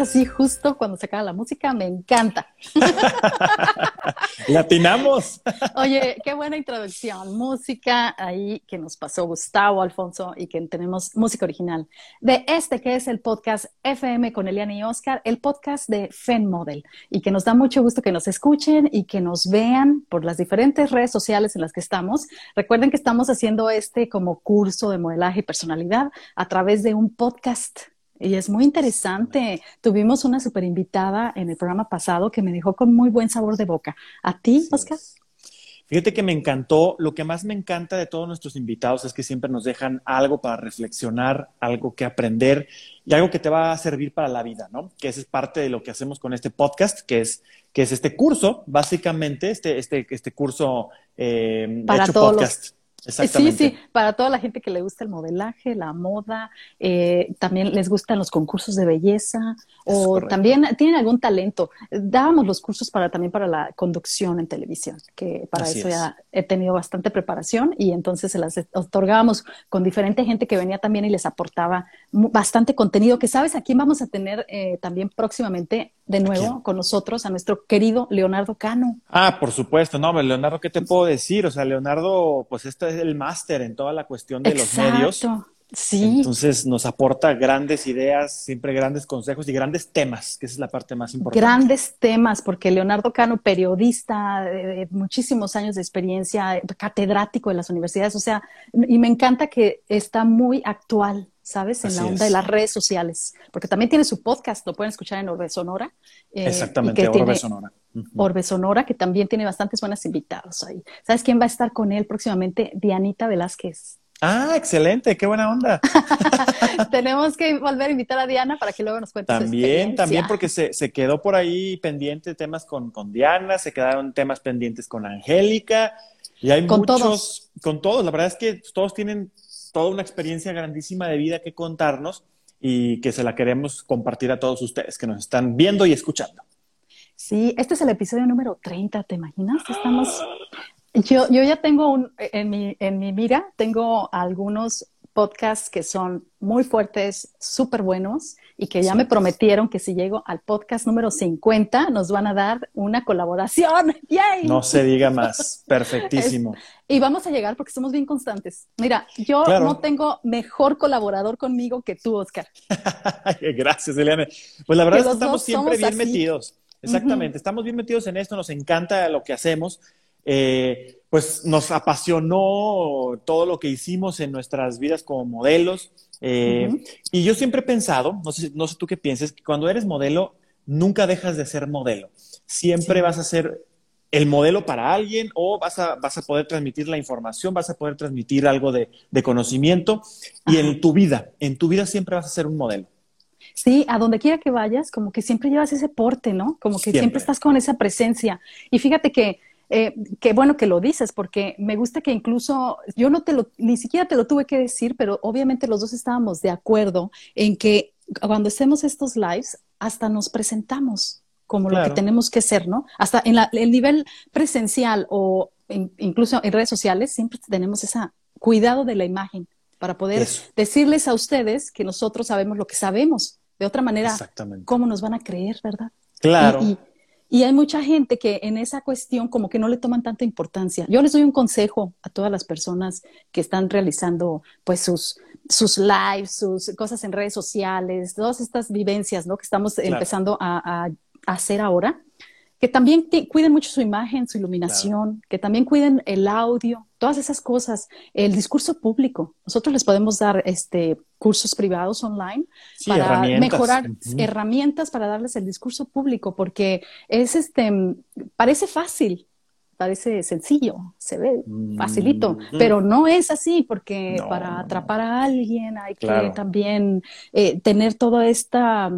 así justo cuando se acaba la música, me encanta. Latinamos. Oye, qué buena introducción. Música ahí que nos pasó Gustavo Alfonso y que tenemos música original de este que es el podcast FM con Eliana y Oscar, el podcast de Fen Model y que nos da mucho gusto que nos escuchen y que nos vean por las diferentes redes sociales en las que estamos. Recuerden que estamos haciendo este como curso de modelaje y personalidad a través de un podcast y es muy interesante. Tuvimos una super invitada en el programa pasado que me dejó con muy buen sabor de boca. ¿A ti, Oscar? Fíjate que me encantó. Lo que más me encanta de todos nuestros invitados es que siempre nos dejan algo para reflexionar, algo que aprender y algo que te va a servir para la vida, ¿no? Que esa es parte de lo que hacemos con este podcast, que es, que es este curso, básicamente, este, este, este curso eh, para hecho todos podcast. Sí, sí, para toda la gente que le gusta el modelaje, la moda, eh, también les gustan los concursos de belleza o también tienen algún talento. Dábamos los cursos para también para la conducción en televisión, que para eso ya he tenido bastante preparación y entonces se las otorgábamos con diferente gente que venía también y les aportaba bastante contenido, que sabes, aquí vamos a tener eh, también próximamente de nuevo con nosotros a nuestro querido Leonardo Cano. Ah, por supuesto, no, Leonardo, ¿qué te puedo decir? O sea, Leonardo, pues este es el máster en toda la cuestión de los medios. Sí. Entonces nos aporta grandes ideas, siempre grandes consejos y grandes temas, que esa es la parte más importante. Grandes temas, porque Leonardo Cano, periodista de, muchísimos años de experiencia, catedrático de las universidades, o sea, y me encanta que está muy actual, ¿sabes? En la onda de las redes sociales, porque también tiene su podcast, lo pueden escuchar en Orbe Sonora. Eh, Exactamente, Orbe Sonora. Orbe Sonora, que también tiene bastantes buenos invitados ahí. ¿Sabes quién va a estar con él próximamente? Dianita Velázquez. Ah, excelente, qué buena onda. Tenemos que volver a invitar a Diana para que luego nos cuente. También, también porque se, se, quedó por ahí pendiente temas con, con, Diana, se quedaron temas pendientes con Angélica, y hay con muchos, todos. con todos. La verdad es que todos tienen toda una experiencia grandísima de vida que contarnos y que se la queremos compartir a todos ustedes que nos están viendo y escuchando. Sí, este es el episodio número 30, ¿te imaginas? Estamos... Yo, yo ya tengo un, en mi, en mi mira, tengo algunos podcasts que son muy fuertes, súper buenos y que ya sí. me prometieron que si llego al podcast número 50 nos van a dar una colaboración. ¡Yay! No se diga más. Perfectísimo. Es, y vamos a llegar porque somos bien constantes. Mira, yo claro. no tengo mejor colaborador conmigo que tú, Oscar. Gracias, Eliane. Pues la verdad es que estamos siempre bien así. metidos. Exactamente, uh -huh. estamos bien metidos en esto, nos encanta lo que hacemos. Eh, pues nos apasionó todo lo que hicimos en nuestras vidas como modelos. Eh, uh -huh. Y yo siempre he pensado, no sé, no sé tú qué pienses, que cuando eres modelo, nunca dejas de ser modelo. Siempre sí. vas a ser el modelo para alguien o vas a, vas a poder transmitir la información, vas a poder transmitir algo de, de conocimiento. Y Ajá. en tu vida, en tu vida siempre vas a ser un modelo. Sí, a donde quiera que vayas, como que siempre llevas ese porte, ¿no? Como que siempre, siempre estás con esa presencia. Y fíjate que eh, qué bueno que lo dices, porque me gusta que incluso yo no te lo, ni siquiera te lo tuve que decir, pero obviamente los dos estábamos de acuerdo en que cuando hacemos estos lives, hasta nos presentamos como claro. lo que tenemos que ser, ¿no? Hasta en la, el nivel presencial o en, incluso en redes sociales, siempre tenemos ese cuidado de la imagen para poder Eso. decirles a ustedes que nosotros sabemos lo que sabemos. De otra manera, ¿cómo nos van a creer, verdad? Claro. Y, y, y hay mucha gente que en esa cuestión como que no le toman tanta importancia. Yo les doy un consejo a todas las personas que están realizando pues sus, sus lives, sus cosas en redes sociales, todas estas vivencias ¿no? que estamos claro. empezando a, hacer ahora, que también cuiden mucho su imagen, su iluminación, claro. que también cuiden el audio, todas esas cosas, el discurso público. Nosotros les podemos dar este, cursos privados online sí, para herramientas. mejorar uh -huh. herramientas para darles el discurso público, porque es este, parece fácil, parece sencillo, se ve facilito, mm pero no es así, porque no, para atrapar a alguien hay claro. que también eh, tener toda esta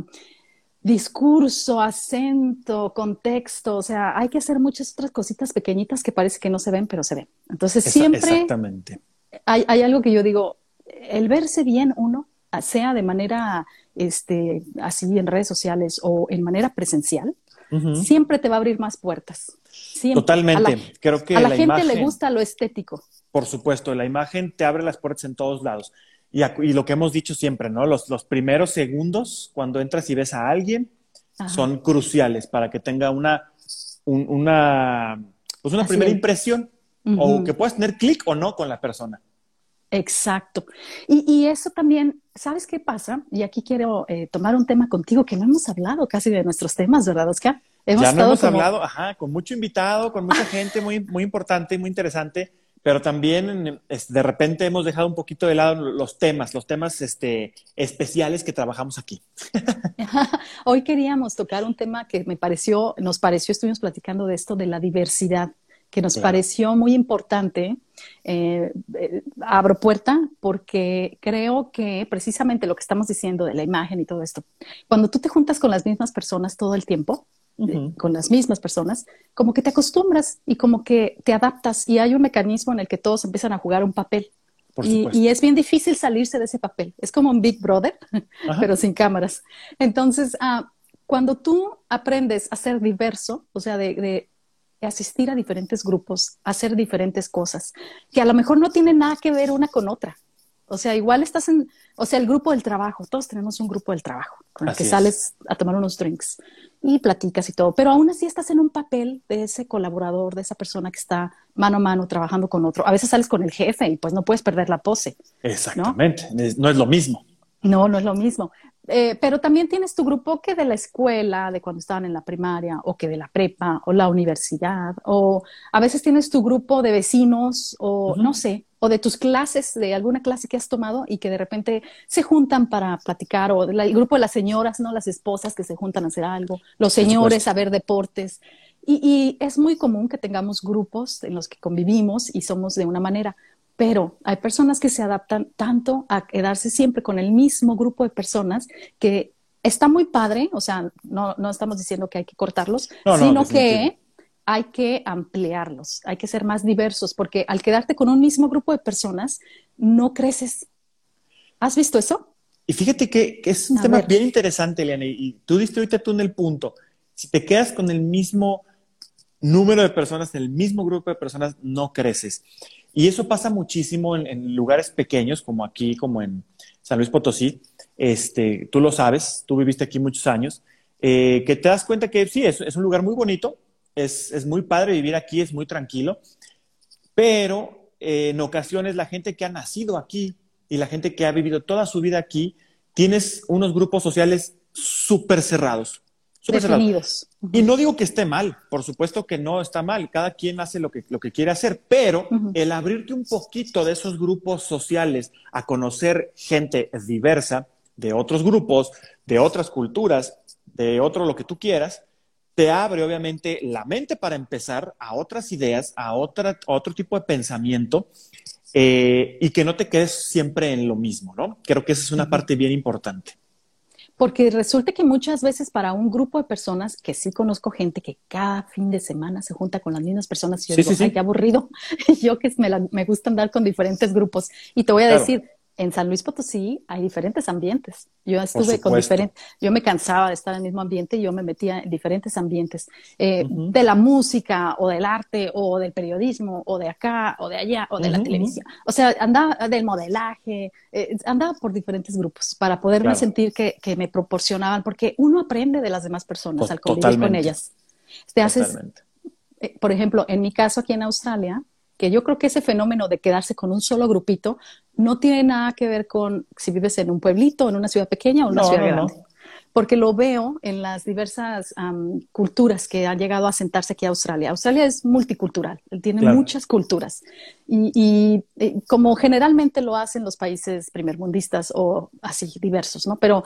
discurso, acento, contexto, o sea, hay que hacer muchas otras cositas pequeñitas que parece que no se ven, pero se ven. Entonces, Esa, siempre exactamente. Hay, hay, algo que yo digo, el verse bien uno, sea de manera este, así en redes sociales o en manera presencial, uh -huh. siempre te va a abrir más puertas. Siempre. Totalmente. A la, Creo que a la, la gente imagen, le gusta lo estético. Por supuesto, la imagen te abre las puertas en todos lados. y, lo que hemos dicho siempre, ¿no? Los, los primeros segundos cuando entras y ves a alguien son cruciales para que tenga una, una, pues una primera impresión o que puedas tener clic o no con la persona. Exacto. Y, eso también, ¿sabes qué pasa? Y aquí quiero eh, tomar un tema contigo que no hemos hablado casi de nuestros temas, ¿verdad, Oscar? Hemos ya no hemos hablado, ajá, con mucho invitado, con mucha gente muy, muy importante y muy interesante pero también de repente hemos dejado un poquito de lado los temas, los temas este, especiales que trabajamos aquí. Hoy queríamos tocar un tema que me pareció, nos pareció, estuvimos platicando de esto, de la diversidad, que nos pareció muy importante. Eh, eh, abro puerta porque creo que precisamente lo que estamos diciendo de la imagen y todo esto, cuando tú te juntas con las mismas personas todo el tiempo, con las mismas personas, como que te acostumbras y como que te adaptas y hay un mecanismo en el que todos empiezan a jugar un papel. Y, es bien difícil salirse de ese papel. Es como un Big Brother, pero sin cámaras. Entonces, ah, cuando tú aprendes a ser diverso, o sea, de, asistir a diferentes grupos, hacer diferentes cosas, que a lo mejor no tienen nada que ver una con otra. O sea, igual estás en, o sea, el grupo del trabajo, todos tenemos un grupo del trabajo con el que sales a tomar unos drinks y platicas y todo, pero aún así estás en un papel de ese colaborador, de esa persona que está mano a mano trabajando con otro. A veces sales con el jefe y pues no puedes perder la pose. Exactamente, no, es lo mismo. No, no es lo mismo. Eh, pero también tienes tu grupo que de la escuela, de cuando estaban en la primaria, o que de la prepa, o la universidad, o a veces tienes tu grupo de vecinos, o no sé, o de tus clases, de alguna clase que has tomado y que de repente se juntan para platicar, o el grupo de las señoras, ¿no? Las esposas que se juntan a hacer algo, los señores a ver deportes. Y, es muy común que tengamos grupos en los que convivimos y somos de una manera, pero hay personas que se adaptan tanto a quedarse siempre con el mismo grupo de personas que está muy padre, o sea, no, no estamos diciendo que hay que cortarlos, sino que hay que ampliarlos, hay que ser más diversos, porque al quedarte con un mismo grupo de personas, no creces. ¿Has visto eso? Y fíjate que, es un tema bien interesante, Eliana, y, tú diste ahorita tú en el punto. Si te quedas con el mismo número de personas, en el mismo grupo de personas, no creces. Y eso pasa muchísimo en, lugares pequeños, como aquí, como en San Luis Potosí. Este, tú lo sabes, tú viviste aquí muchos años, eh, que te das cuenta que sí, es, un lugar muy bonito, es, muy padre vivir aquí, es muy tranquilo, pero eh, en ocasiones la gente que ha nacido aquí y la gente que ha vivido toda su vida aquí, tienes unos grupos sociales súper cerrados. Definidos. Y no digo que esté mal, por supuesto que no está mal, cada quien hace lo que, lo que quiere hacer, pero el abrirte un poquito de esos grupos sociales a conocer gente diversa de otros grupos, de otras culturas, de otro lo que tú quieras, te abre obviamente la mente para empezar a otras ideas, a, otra, otro tipo de pensamiento eh, y que no te quedes siempre en lo mismo, ¿no? Creo que esa es una parte bien importante. Porque resulta que muchas veces para un grupo de personas, que sí conozco gente que cada fin de semana se junta con las mismas personas, y yo digo, ay, qué aburrido. yo que me, gusta andar con diferentes grupos. Y te voy a decir, en San Luis Potosí hay diferentes ambientes. Yo estuve con diferentes, yo me cansaba de estar en el mismo ambiente y yo me metía en diferentes ambientes, eh, de la música o del arte o del periodismo o de acá o de allá o de la televisión. O sea, andaba del modelaje, eh, andaba por diferentes grupos para poderme sentir que, me proporcionaban, porque uno aprende de las demás personas al convivir con ellas. Te haces, eh, por ejemplo, en mi caso aquí en Australia, que yo creo que ese fenómeno de quedarse con un solo grupito no tiene nada que ver con si vives en un pueblito, en una ciudad pequeña o en una ciudad grande. Porque lo veo en las diversas culturas que han llegado a sentarse aquí a Australia. Australia es multicultural, tiene muchas culturas. Y, y, como generalmente lo hacen los países primermundistas o así diversos, ¿no? Pero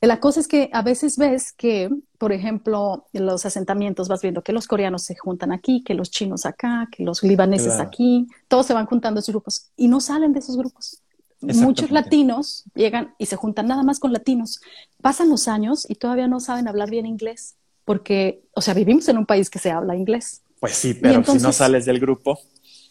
la cosa es que a veces ves que, por ejemplo, en los asentamientos vas viendo que los coreanos se juntan aquí, que los chinos acá, que los libaneses aquí, todos se van juntando esos grupos y no salen de esos grupos. Muchos latinos llegan y se juntan nada más con latinos. Pasan los años y todavía no saben hablar bien inglés, porque, o sea, vivimos en un país que se habla inglés. Pues sí, pero si no sales del grupo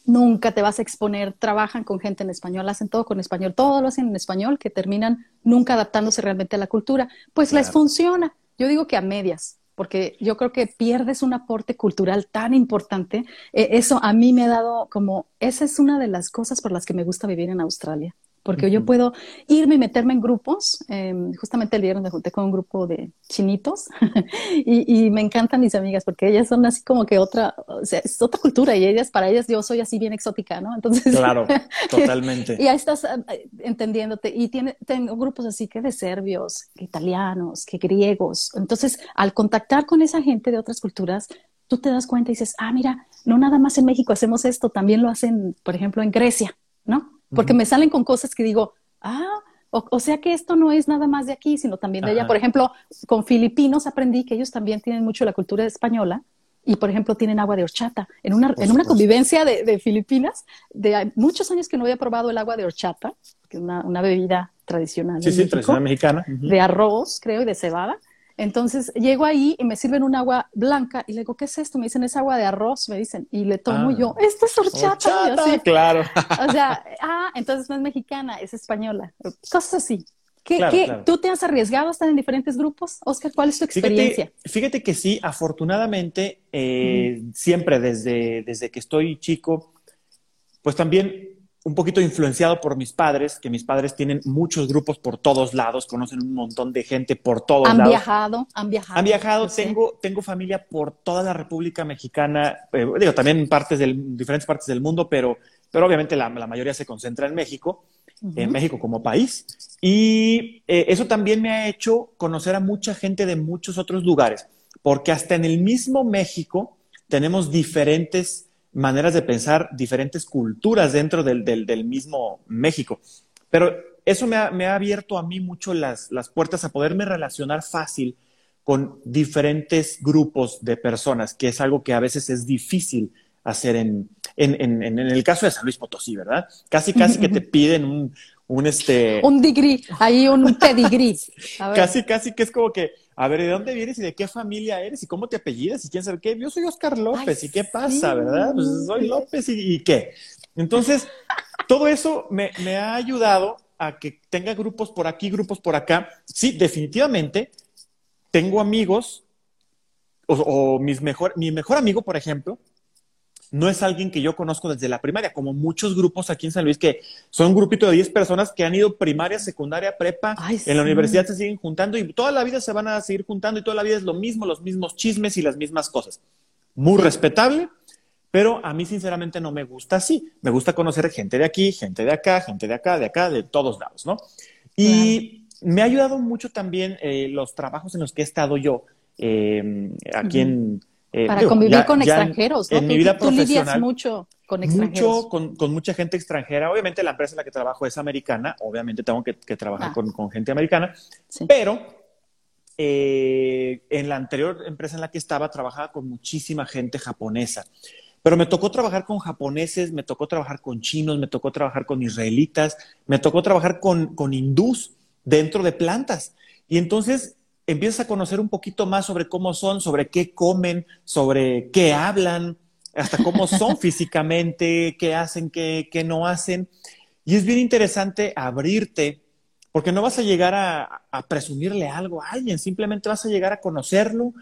nunca te vas a exponer, trabajan con gente en español, hacen todo con español, todo lo hacen en español, que terminan nunca adaptándose realmente a la cultura, pues les funciona. Yo digo que a medias, porque yo creo que pierdes un aporte cultural tan importante. E, eso a mí me ha dado como, esa es una de las cosas por las que me gusta vivir en Australia, porque yo puedo irme y meterme en grupos. Em, justamente el viernes me junté con un grupo de chinitos y, me encantan mis amigas porque ellas son así como que otra, o sea, es otra cultura y ellas, para ellas yo soy así bien exótica, ¿no? Entonces. Claro, totalmente. y ahí estás ah, entendiéndote. Y tiene, tengo grupos así que de serbios, que italianos, que griegos. Entonces, al contactar con esa gente de otras culturas, tú te das cuenta y dices, ah, mira, no nada más en México hacemos esto, también lo hacen, por ejemplo, en Grecia, ¿no? Porque me salen con cosas que digo, ah, o, sea que esto no es nada más de aquí, sino también de allá. Por ejemplo, con filipinos aprendí que ellos también tienen mucho la cultura española y, por ejemplo, tienen agua de horchata. En una, en una convivencia de, Filipinas, de muchos años que no había probado el agua de horchata, que es una, una bebida tradicional. Sí, sí, tradicional mexicana. De arroz, creo, y de cebada. Entonces llego ahí y me sirven un agua blanca y le digo, ¿qué es esto? Me dicen, es agua de arroz, me dicen. Y le tomo ah. yo, esto es horchata. horchata claro. o sea, ah, entonces no es mexicana, es española. Cosas así. ¿Qué, ¿Tú te has arriesgado a estar en diferentes grupos? Oscar, ¿cuál es tu experiencia? Fíjate, que sí, afortunadamente, eh, siempre desde, desde que estoy chico, pues también un poquito influenciado por mis padres, que mis padres tienen muchos grupos por todos lados, conocen un montón de gente por todos lados. Han viajado, han viajado. Han viajado, tengo, tengo familia por toda la República Mexicana, eh, digo, también en partes del, diferentes partes del mundo, pero, pero obviamente la, mayoría se concentra en México, en México como país. Y eh, eso también me ha hecho conocer a mucha gente de muchos otros lugares, porque hasta en el mismo México tenemos diferentes maneras de pensar, diferentes culturas dentro del, del, mismo México. Pero eso me ha, me ha abierto a mí mucho las, las, puertas a poderme relacionar fácil con diferentes grupos de personas, que es algo que a veces es difícil hacer en, en, en, en el caso de San Luis Potosí, ¿verdad? Casi, casi que te piden un, un este... Un degree, ahí un pedigrí. casi, casi que es como que a ver, ¿de dónde vienes y de qué familia eres y cómo te apellidas y quién sabe qué? Yo soy Oscar López y qué pasa, ¿verdad? Pues soy López y, qué. Entonces, todo eso me, ha ayudado a que tenga grupos por aquí, grupos por acá. Sí, definitivamente tengo amigos o, mis mejor, mi mejor amigo, por ejemplo, no es alguien que yo conozco desde la primaria, como muchos grupos aquí en San Luis, que son un grupito de 10 personas que han ido primaria, secundaria, prepa, en la universidad se siguen juntando y toda la vida se van a seguir juntando y toda la vida es lo mismo, los mismos chismes y las mismas cosas. Muy respetable, pero a mí sinceramente no me gusta así. Me gusta conocer gente de aquí, gente de acá, gente de acá, de acá, de todos lados, ¿no? Y me ha ayudado mucho también eh, los trabajos en los que he estado yo eh, aquí en eh, Para convivir con extranjeros, ¿no? En mi vida tú, lidias mucho con extranjeros. Mucho con, mucha gente extranjera. Obviamente la empresa en la que trabajo es americana, obviamente tengo que, trabajar ah. con, gente americana, pero eh, en la anterior empresa en la que estaba trabajaba con muchísima gente japonesa. Pero me tocó trabajar con japoneses, me tocó trabajar con chinos, me tocó trabajar con israelitas, me tocó trabajar con, con hindús dentro de plantas. Y entonces empiezas a conocer un poquito más sobre cómo son, sobre qué comen, sobre qué hablan, hasta cómo son físicamente, qué hacen, qué, no hacen. Y es bien interesante abrirte, porque no vas a llegar a, a presumirle algo a alguien, simplemente vas a llegar a conocerlo,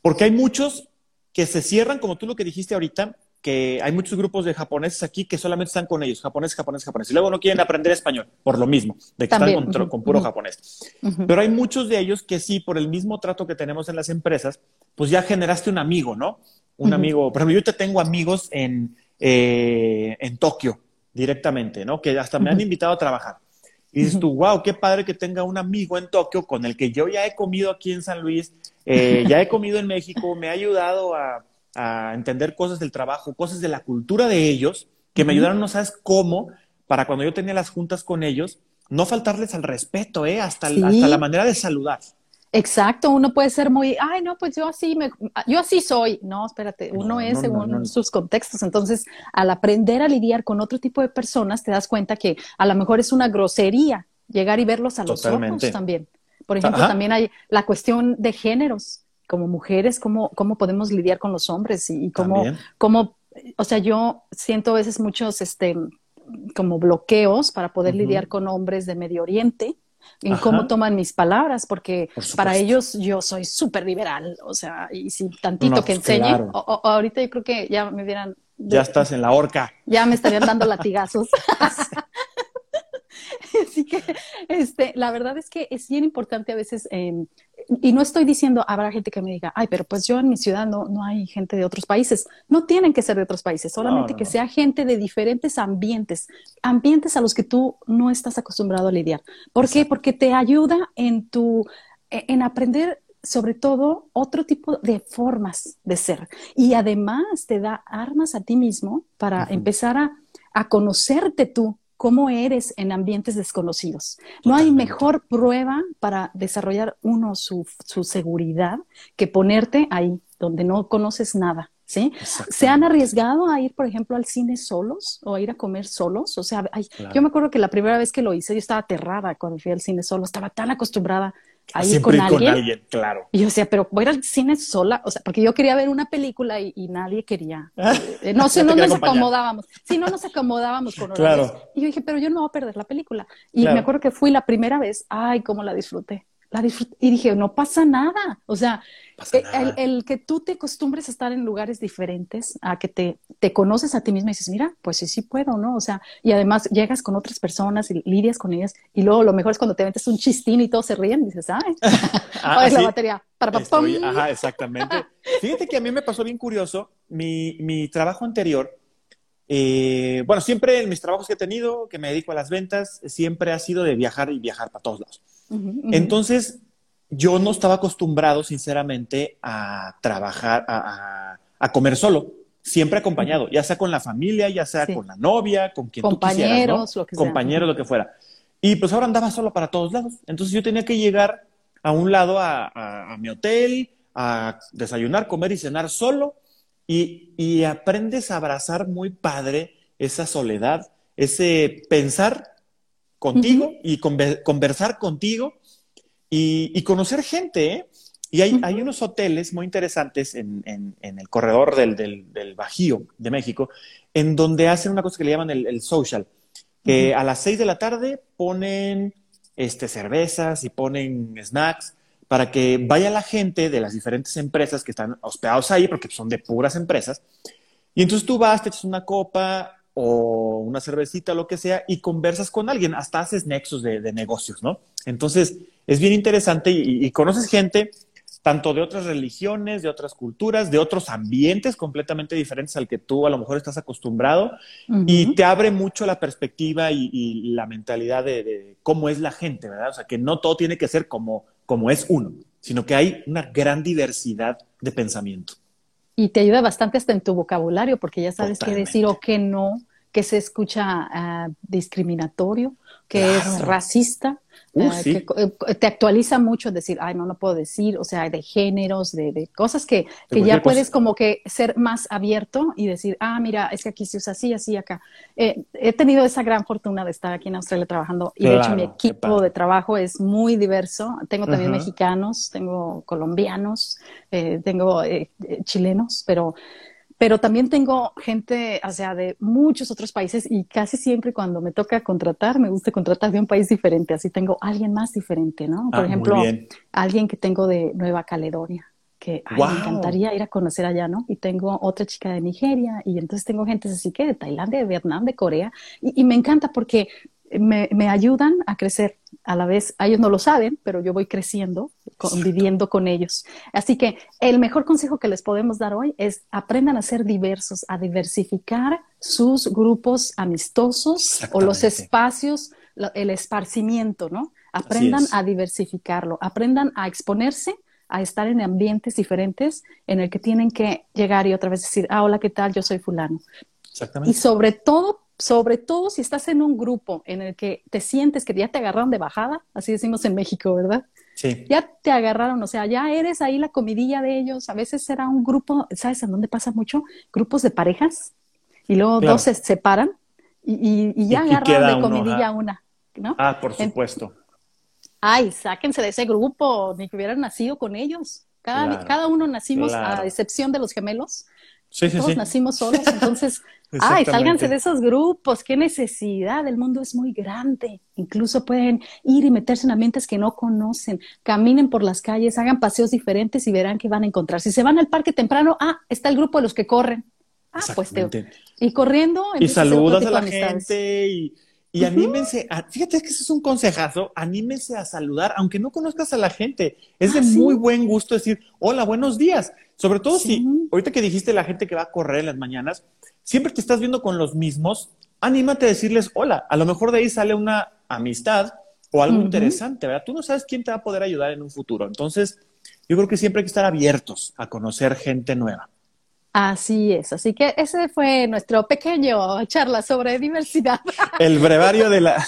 porque hay muchos que se cierran, como tú lo que dijiste ahorita, que hay muchos grupos de japoneses aquí que solamente están con ellos, japonés, japonés, japonés, y luego no quieren aprender español, por lo mismo, de que están con, puro japonés. Pero hay muchos de ellos que sí, por el mismo trato que tenemos en las empresas, pues ya generaste un amigo, ¿no? Un amigo, por ejemplo, yo te tengo amigos en, eh, en Tokio directamente, ¿no? Que hasta me han invitado a trabajar. Y dices tú, wow, qué padre que tenga un amigo en Tokio con el que yo ya he comido aquí en San Luis, eh, ya he comido en México, me ha ayudado a a entender cosas del trabajo, cosas de la cultura de ellos, que me ayudaron, no sabes cómo, para cuando yo tenía las juntas con ellos, no faltarles al respeto, ¿eh? hasta, hasta la manera de saludar. Exacto, uno puede ser muy, ay, no, pues yo así, me, yo así soy. No, espérate, uno es según sus contextos. Entonces, al aprender a lidiar con otro tipo de personas, te das cuenta que a lo mejor es una grosería llegar y verlos a los ojos también. Por ejemplo, también hay la cuestión de géneros como mujeres, cómo, cómo podemos lidiar con los hombres y, cómo, cómo, o sea, yo siento a veces muchos, este, como bloqueos para poder lidiar con hombres de Medio Oriente en cómo toman mis palabras, porque para ellos yo soy súper liberal, o sea, y si tantito que pues enseñe, o, ahorita yo creo que ya me vieran... Ya estás en la horca. Ya me estarían dando latigazos. que, este, la verdad es que es bien importante a veces, em, y no estoy diciendo, habrá gente que me diga, ay, pero pues yo en mi ciudad no, no hay gente de otros países. No tienen que ser de otros países, solamente que sea gente de diferentes ambientes, ambientes a los que tú no estás acostumbrado a lidiar. ¿Por qué? Porque te ayuda en tu, e, en aprender sobre todo otro tipo de formas de ser. Y además te da armas a ti mismo para empezar a, conocerte tú cómo eres en ambientes desconocidos. No hay mejor prueba para desarrollar uno su, seguridad que ponerte ahí donde no conoces nada. ¿Sí? ¿Se han arriesgado a ir, por ejemplo, al cine solos o a ir a comer solos? O sea, yo me acuerdo que la primera vez que lo hice, yo estaba aterrada cuando fui al cine solo, estaba tan acostumbrada a ir con, alguien. claro. Y yo decía, pero voy a ir al cine sola, o sea, porque yo quería ver una película y, nadie quería. Eh, no sé, no nos acomodábamos. Sí, no nos acomodábamos con horarios. Claro. Y yo dije, pero yo no voy a perder la película. Y me acuerdo que fui la primera vez, ay, cómo la disfruté y dije, no pasa nada. O sea, eh, El, que tú te acostumbres a estar en lugares diferentes, a que te, te conoces a ti misma y dices, mira, pues sí, sí puedo, ¿no? O sea, y además llegas con otras personas y lidias con ellas, y luego lo mejor es cuando te metes un chistín y todos se ríen, y dices, ay, ah, la batería. Para, ajá, exactamente. Fíjate que a mí me pasó bien curioso, mi, mi trabajo anterior, eh, bueno, siempre en mis trabajos que he tenido, que me dedico a las ventas, siempre ha sido de viajar y viajar para todos lados. Entonces, yo no estaba acostumbrado, sinceramente, a trabajar, a, comer solo, siempre acompañado, ya sea con la familia, ya sea con la novia, con quien Compañeros, tú lo que Compañeros, lo que fuera. Y pues ahora andaba solo para todos lados. Entonces yo tenía que llegar a un lado a, mi hotel, a desayunar, comer y cenar solo. Y, y aprendes a abrazar muy padre esa soledad, ese pensar contigo y conversar contigo y, conocer gente. ¿eh? Y hay, hay, unos hoteles muy interesantes en, en, el corredor del, del, Bajío de México, en donde hacen una cosa que le llaman el, social, que a las seis de la tarde ponen este, cervezas y ponen snacks para que vaya la gente de las diferentes empresas que están hospedados ahí, porque son de puras empresas. Y entonces tú vas, te echas una copa, o una cervecita, lo que sea, y conversas con alguien, hasta haces nexos de, negocios, ¿no? Entonces, es bien interesante y, conoces gente tanto de otras religiones, de otras culturas, de otros ambientes completamente diferentes al que tú a lo mejor estás acostumbrado, y te abre mucho la perspectiva y, la mentalidad de, cómo es la gente, ¿verdad? O sea, que no todo tiene que ser como, como es uno, sino que hay una gran diversidad de pensamiento. Y te ayuda bastante hasta en tu vocabulario, porque ya sabes qué decir o qué no, que se escucha ah, discriminatorio, que es racista, uh, eh, que eh, te actualiza mucho decir, ay, no, no puedo decir, o sea, de géneros, de, cosas que, que ya puedes como que ser más abierto y decir, ah, mira, es que aquí se usa así, así, acá. Eh, he tenido esa gran fortuna de estar aquí en Australia trabajando y de hecho mi equipo de trabajo es muy diverso. Tengo también mexicanos, tengo colombianos, tengo chilenos, pero pero también tengo gente, o sea, de muchos otros países y casi siempre cuando me toca contratar, me gusta contratar de un país diferente, así tengo alguien más diferente, ¿no? Por ah, ejemplo, alguien que tengo de Nueva Caledonia, que me encantaría ir a conocer allá, ¿no? Y tengo otra chica de Nigeria y entonces tengo gente así que de Tailandia, de Vietnam, de Corea y, y me encanta porque me, me, ayudan a crecer. A la vez, ellos no lo saben, pero yo voy creciendo, conviviendo con ellos. Así que el mejor consejo que les podemos dar hoy es aprendan a ser diversos, a diversificar sus grupos amistosos o los espacios, el esparcimiento, ¿no? Aprendan a diversificarlo, aprendan a exponerse a estar en ambientes diferentes en el que tienen que llegar y otra vez decir, ah, hola, ¿qué tal? Yo soy fulano. Y sobre todo sobre todo si estás en un grupo en el que te sientes que ya te agarraron de bajada, así decimos en México, ¿verdad? Sí. Ya te agarraron, o sea, ya eres ahí la comidilla de ellos. A veces será un grupo, ¿sabes en dónde pasa mucho? Grupos de parejas y luego dos se separan y, ya agarran de comidilla una, ¿no? Ah, por supuesto. ay, sáquense de ese grupo, ni que hubieran nacido con ellos. Cada, cada uno nacimos, a excepción de los gemelos, Sí, sí, Todos nacimos solos, entonces, ay, sálganse de esos grupos, qué necesidad, el mundo es muy grande, incluso pueden ir y meterse en ambientes que no conocen, caminen por las calles, hagan paseos diferentes y verán que van a encontrar. Si se van al parque temprano, ah, está el grupo de los que corren. Ah, pues te... Y corriendo. Y saludas a la gente y, Y anímense, fíjate que ese es un consejazo, anímense a saludar, aunque no conozcas a la gente. Es de ah, muy buen gusto decir, hola, buenos días. Sobre todo si, ahorita que dijiste la gente que va a correr en las mañanas, siempre te estás viendo con los mismos, anímate a decirles hola. A lo mejor de ahí sale una amistad o algo interesante, ¿verdad? Tú no sabes quién te va a poder ayudar en un futuro. Entonces, yo creo que siempre hay que estar abiertos a conocer gente nueva. Así es, así que ese fue nuestro pequeño charla sobre diversidad. El brevario de la,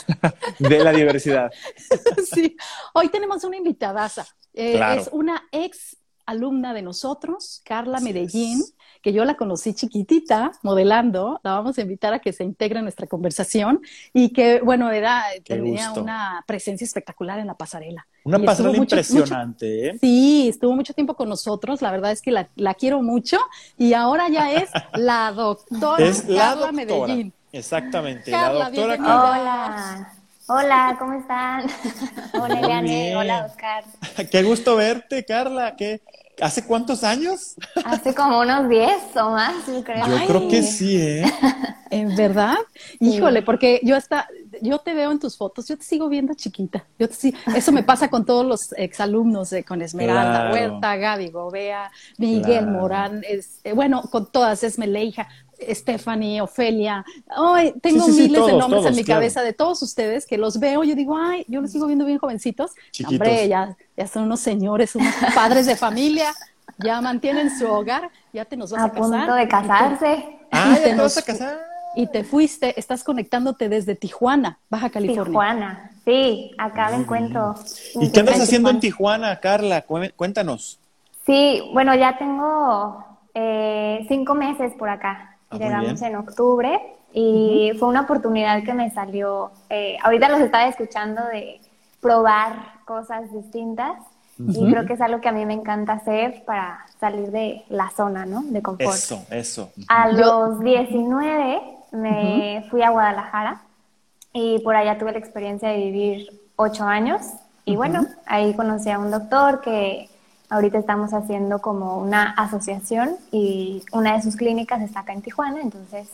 de la diversidad. Sí, hoy tenemos una invitada. Eh, es una ex alumna de nosotros, Carla Medellín que yo la conocí chiquitita, modelando, la vamos a invitar a que se integre en nuestra conversación y que, bueno, era, tenía una presencia espectacular en la pasarela. Una pasarela impresionante, ¿eh? Sí, estuvo mucho tiempo con nosotros, la verdad es que la, quiero mucho y ahora ya es la doctora es la Carla Medellín. Exactamente, la doctora Hola. Hola, ¿cómo están? Hola, Eliane. Hola, Oscar. Qué gusto verte, Carla. ¿Qué, ¿Hace cuántos años? Hace como unos 10 o más, yo creo. Yo creo que sí, ¿eh? ¿En verdad? Híjole, porque yo hasta, yo te veo en tus fotos, yo te sigo viendo chiquita. Yo te, eso me pasa con todos los exalumnos, de, con Esmeralda, Huerta, Gaby Gobea, Miguel Morán, es, eh, bueno, con todas, Esmeleija, Stephanie, Ofelia. Ay, tengo miles de nombres en mi cabeza de todos ustedes que los veo. Yo digo, ay, yo los sigo viendo bien jovencitos. Hombre, ya, ya son unos señores, unos padres de familia. Ya mantienen su hogar. Ya te nos vas a, a punto de casarse. Ah, te vas a casar. Y te fuiste, estás conectándote desde Tijuana, Baja California. Tijuana, sí, acá me encuentro. ¿Y qué andas haciendo en Tijuana, Carla? Cuéntanos. Sí, bueno, ya tengo eh, cinco meses por acá. Ah, Llegamos en octubre y fue una oportunidad que me salió. Eh, ahorita los estaba escuchando de probar cosas distintas y creo que es algo que a mí me encanta hacer para salir de la zona, ¿no? De confort. Eso, eso. A los 19 me fui a Guadalajara y por allá tuve la experiencia de vivir ocho años y bueno, ahí conocí a un doctor que Ahorita estamos haciendo como una asociación y una de sus clínicas está acá en Tijuana, entonces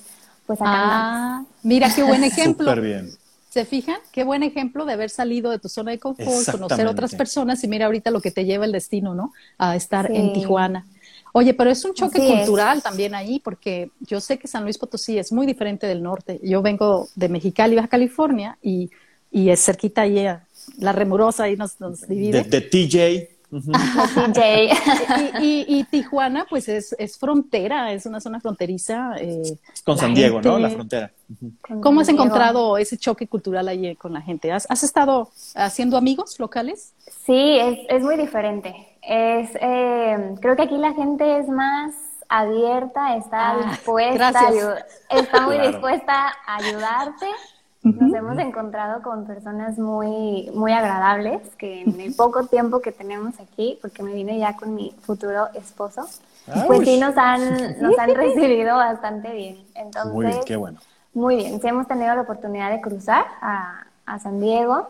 pues acá ah, Mira qué buen ejemplo. Súper bien. ¿Se fijan? Qué buen ejemplo de haber salido de tu zona de confort, conocer otras personas y mira ahorita lo que te lleva el destino, ¿no? A estar en Tijuana. Oye, pero es un choque cultural también ahí, porque yo sé que San Luis Potosí es muy diferente del norte. Yo vengo de Mexicali, Baja California, y, y es cerquita ahí, la remurosa ahí nos, nos divide. de TJ. y, Tijuana, pues es, frontera, es una zona fronteriza. Eh, con San Diego, ¿no? La frontera. ¿Cómo has encontrado ese choque cultural ahí con la gente? ¿Has, estado haciendo amigos locales? Sí, es, muy diferente. Es, eh, creo que aquí la gente es más abierta, está ah, dispuesta, está muy dispuesta a ayudarte nos hemos encontrado con personas muy, muy agradables que en el poco tiempo que tenemos aquí, porque me vine ya con mi futuro esposo, pues sí nos han, nos han recibido bastante bien. Entonces, muy bien, qué bueno. Muy bien, sí hemos tenido la oportunidad de cruzar a, a San Diego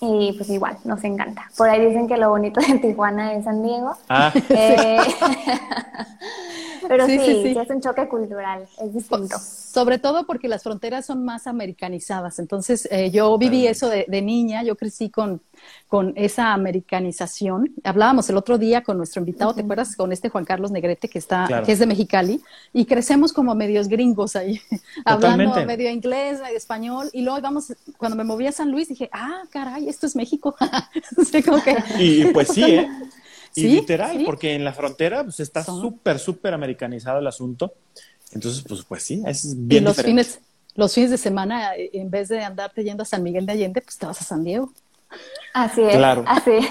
y pues igual, nos encanta. Por ahí dicen que lo bonito de Tijuana es San Diego. Ah. Eh, pero sí, sí, es un choque cultural, es distinto. Sobre todo porque las fronteras son más americanizadas. Entonces, eh, yo viví eso de, niña, yo crecí con, con esa americanización. Hablábamos el otro día con nuestro invitado, ¿te acuerdas? Con este Juan Carlos Negrete, que, está, que es de Mexicali, y crecemos como medios gringos ahí, hablando medio inglés, medio español, y luego vamos, cuando me moví a San Luis, dije, ah, caray, esto es México. Y pues sí, ¿eh? Y literal, porque en la frontera pues, está súper, súper americanizado el asunto. Entonces, pues, pues sí, es bien y los Fines, los fines de semana, en vez de andarte yendo a San Miguel de Allende, pues te vas a San Diego. Así es. Claro. Así.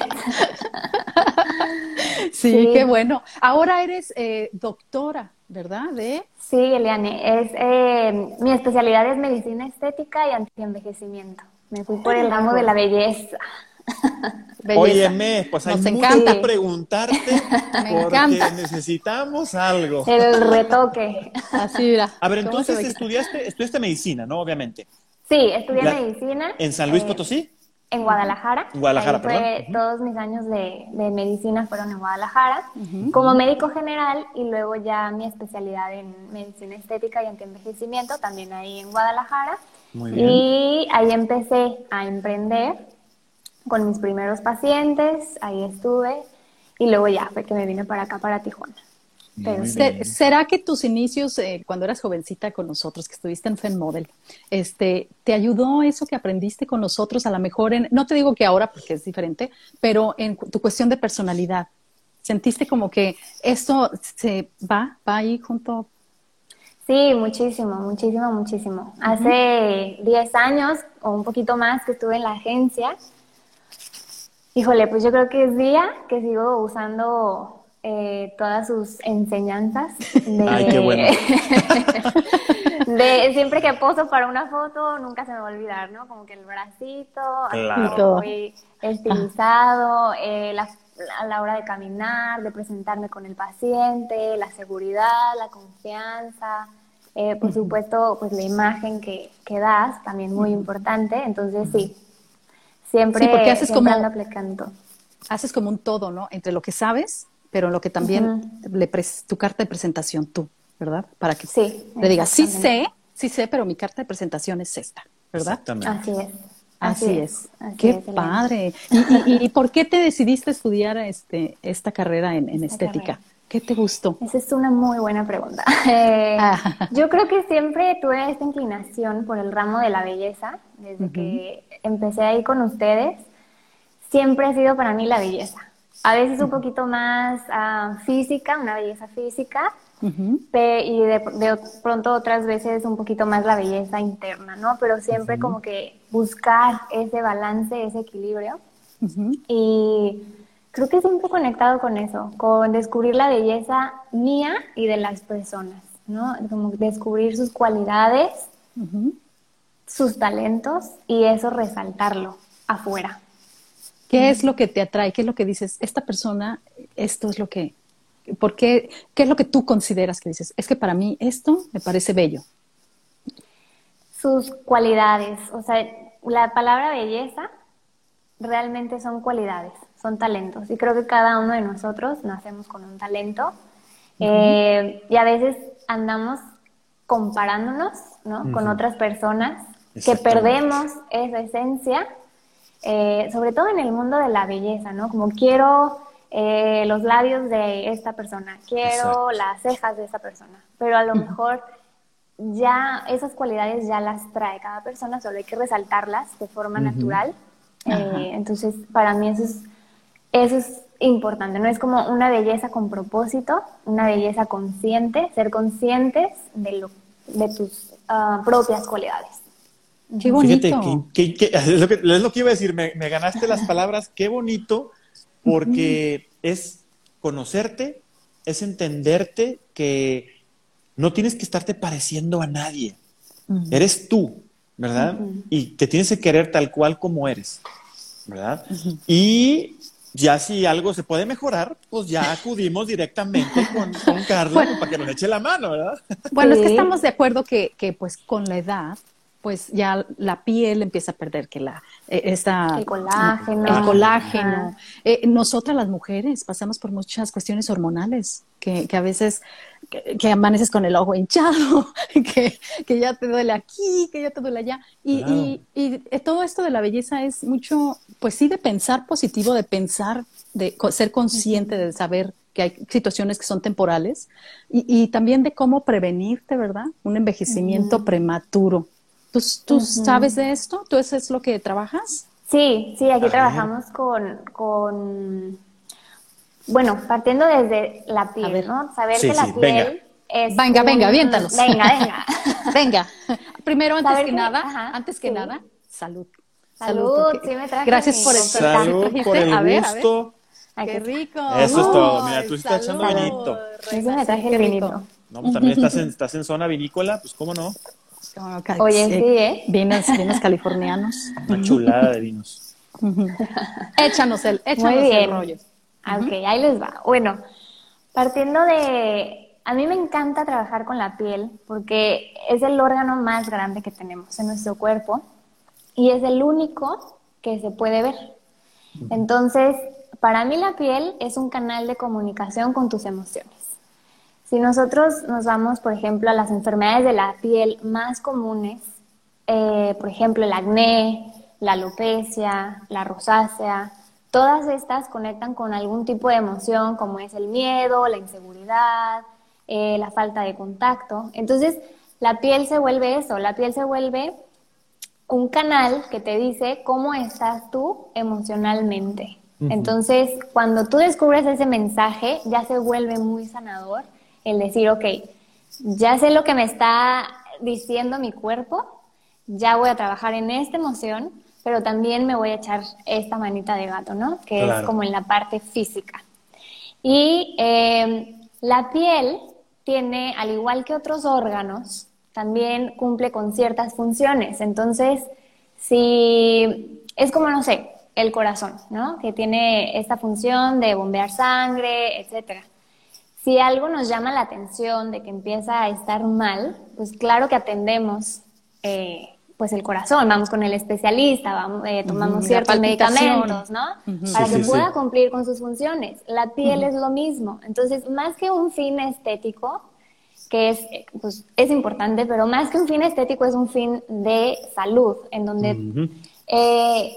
sí, qué bueno. Ahora eres eh, doctora, ¿verdad? De... Sí, Eliane. Es, eh, mi especialidad es medicina estética y antienvejecimiento. Me fui por el ramo de la belleza. Óyeme, pues hay mucho que preguntarte porque necesitamos algo. El retoque. Así era. A ver, entonces estudiaste, estudiaste medicina, ¿no? Obviamente. Sí, estudié medicina. ¿En San Luis eh, Potosí? En Guadalajara. Guadalajara, fue, Todos mis años de, medicina fueron en Guadalajara, como médico general, y luego ya mi especialidad en medicina estética y antienvejecimiento, también ahí en Guadalajara. Muy bien. Y ahí empecé a emprender con mis primeros pacientes, ahí estuve, y luego ya fue que me vine para acá, para Tijuana. ¿Será que tus inicios, eh, cuando eras jovencita con nosotros, que estuviste en Fen Model, este, te ayudó eso que aprendiste con nosotros, a lo mejor en, no te digo que ahora porque es diferente, pero en tu cuestión de personalidad? ¿Sentiste como que esto se va, va ahí junto? Sí, muchísimo, muchísimo, muchísimo. Hace 10 años o un poquito más que estuve en la agencia, híjole, pues yo creo que es día que sigo usando eh, todas sus enseñanzas. De, Ay, qué bueno. de siempre que poso para una foto, nunca se me va a olvidar, ¿no? Como que el bracito, muy estilizado, eh, a la hora de caminar, de presentarme con el paciente, la seguridad, la confianza. Eh, por supuesto, pues la imagen que, que das, también muy importante. Entonces, sí, siempre, sí, porque haces como, aplicando. Haces como un todo, ¿no? Entre lo que sabes pero lo que también le tu carta de presentación tú, ¿verdad? Para que le digas, sí sé, sí sé, pero mi carta de presentación es esta, ¿verdad? Así es. Así, es. Qué padre. ¿Y, por qué te decidiste estudiar este, esta carrera en, estética? ¿Qué te gustó? Esa es una muy buena pregunta. Eh, ah. Yo creo que siempre tuve esta inclinación por el ramo de la belleza. Desde que empecé ahí con ustedes, siempre ha sido para mí la belleza a veces un poquito más ah, física, una belleza física, y de, pronto otras veces un poquito más la belleza interna, ¿no? Pero siempre como que buscar ese balance, ese equilibrio. Y creo que siempre conectado con eso, con descubrir la belleza mía y de las personas, ¿no? Como descubrir sus cualidades, sus talentos y eso resaltarlo afuera. ¿Qué es lo que te atrae? ¿Qué es lo que dices? Esta persona, esto es lo que, ¿por qué? ¿Qué es lo que tú consideras que dices? Es que para mí esto me parece bello. Sus cualidades, o sea, la palabra belleza realmente son cualidades, son talentos. Y creo que cada uno de nosotros nacemos con un talento. Eh, y a veces andamos comparándonos ¿no? con otras personas que perdemos esa esencia eh, sobre todo en el mundo de la belleza, ¿no? Como quiero eh, los labios de esta persona, quiero las cejas de esta persona, pero a lo mejor ya esas cualidades ya las trae cada persona, solo hay que resaltarlas de forma natural. Eh, entonces, para mí eso es, eso es importante, no es como una belleza con propósito, una belleza consciente, ser conscientes de, lo, de tus ah, propias cualidades. Qué bonito. Fíjate, es, lo que, es, lo que, iba a decir, me, ganaste las palabras, qué bonito, porque es conocerte, es entenderte que no tienes que estarte pareciendo a nadie. Eres tú, ¿verdad? Y te tienes que querer tal cual como eres, ¿verdad? Y ya si algo se puede mejorar, pues ya acudimos directamente con, con Carla para que nos eche la mano, ¿verdad? Bueno, es que estamos de acuerdo que, que pues con la edad pues ya la piel empieza a perder que la eh, esta, el colágeno, el colágeno. Eh, nosotras las mujeres pasamos por muchas cuestiones hormonales que, que a veces que, amaneces con el ojo hinchado, que, que, ya te duele aquí, que ya te duele allá. Y, y, y, eh, todo esto de la belleza es mucho, pues sí, de pensar positivo, de pensar, de ser consciente, de saber que hay situaciones que son temporales y, y también de cómo prevenirte, ¿verdad? Un envejecimiento prematuro. ¿Tú, sabes de esto? ¿Tú eso es lo que trabajas? Sí, sí, aquí trabajamos con, con, bueno, partiendo desde la piel, ¿no? Saber que la piel venga. es... Venga, venga, aviéntanos. Venga, venga. venga. Primero, antes que, nada, antes que nada, salud. Salud, sí me traje Gracias por esto. Salud, por el a ver, gusto. Qué rico. Eso es todo. Mira, tú estás echando vinito. Eso me traje el vinito. No, pues también estás en, estás en zona vinícola, pues cómo no. Oye, sí, ¿eh? Vinos, californianos. Una chulada de vinos. échanos el, échanos el rollo. Ok, ahí les va. Bueno, partiendo de... A mí me encanta trabajar con la piel porque es el órgano más grande que tenemos en nuestro cuerpo y es el único que se puede ver. Entonces, para mí la piel es un canal de comunicación con tus emociones. Si nosotros nos vamos, por ejemplo, a las enfermedades de la piel más comunes, eh, por ejemplo, el acné, la alopecia, la rosácea, todas estas conectan con algún tipo de emoción como es el miedo, la inseguridad, eh, la falta de contacto. Entonces, la piel se vuelve eso, la piel se vuelve un canal que te dice cómo estás tú emocionalmente. Entonces, cuando tú descubres ese mensaje, ya se vuelve muy sanador el decir, ok, ya sé lo que me está diciendo mi cuerpo, ya voy a trabajar en esta emoción, pero también me voy a echar esta manita de gato, ¿no? Que es como en la parte física. Y eh, la piel tiene, al igual que otros órganos, también cumple con ciertas funciones. Entonces, si es como, no sé, el corazón, ¿no? Que tiene esta función de bombear sangre, etcétera. Si algo nos llama la atención de que empieza a estar mal, pues claro que atendemos eh, pues el corazón, vamos con el especialista, vamos, eh, tomamos ciertos medicamentos, ¿no? Para que pueda cumplir con sus funciones. La piel es lo mismo. Entonces, más que un fin estético, que es, pues, es importante, pero más que un fin estético es un fin de salud, en donde eh,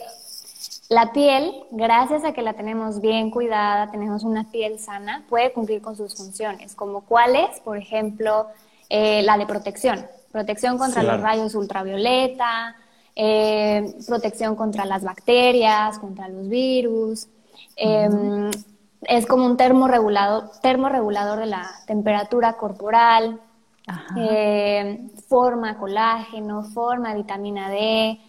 la piel, gracias a que la tenemos bien cuidada, tenemos una piel sana, puede cumplir con sus funciones, como cuáles, por ejemplo, eh, la de protección protección contra los rayos ultravioleta, eh, protección contra las bacterias, contra los virus. Em, es como un termorregulador, termorregulador de la temperatura corporal, eh, forma colágeno, forma vitamina D.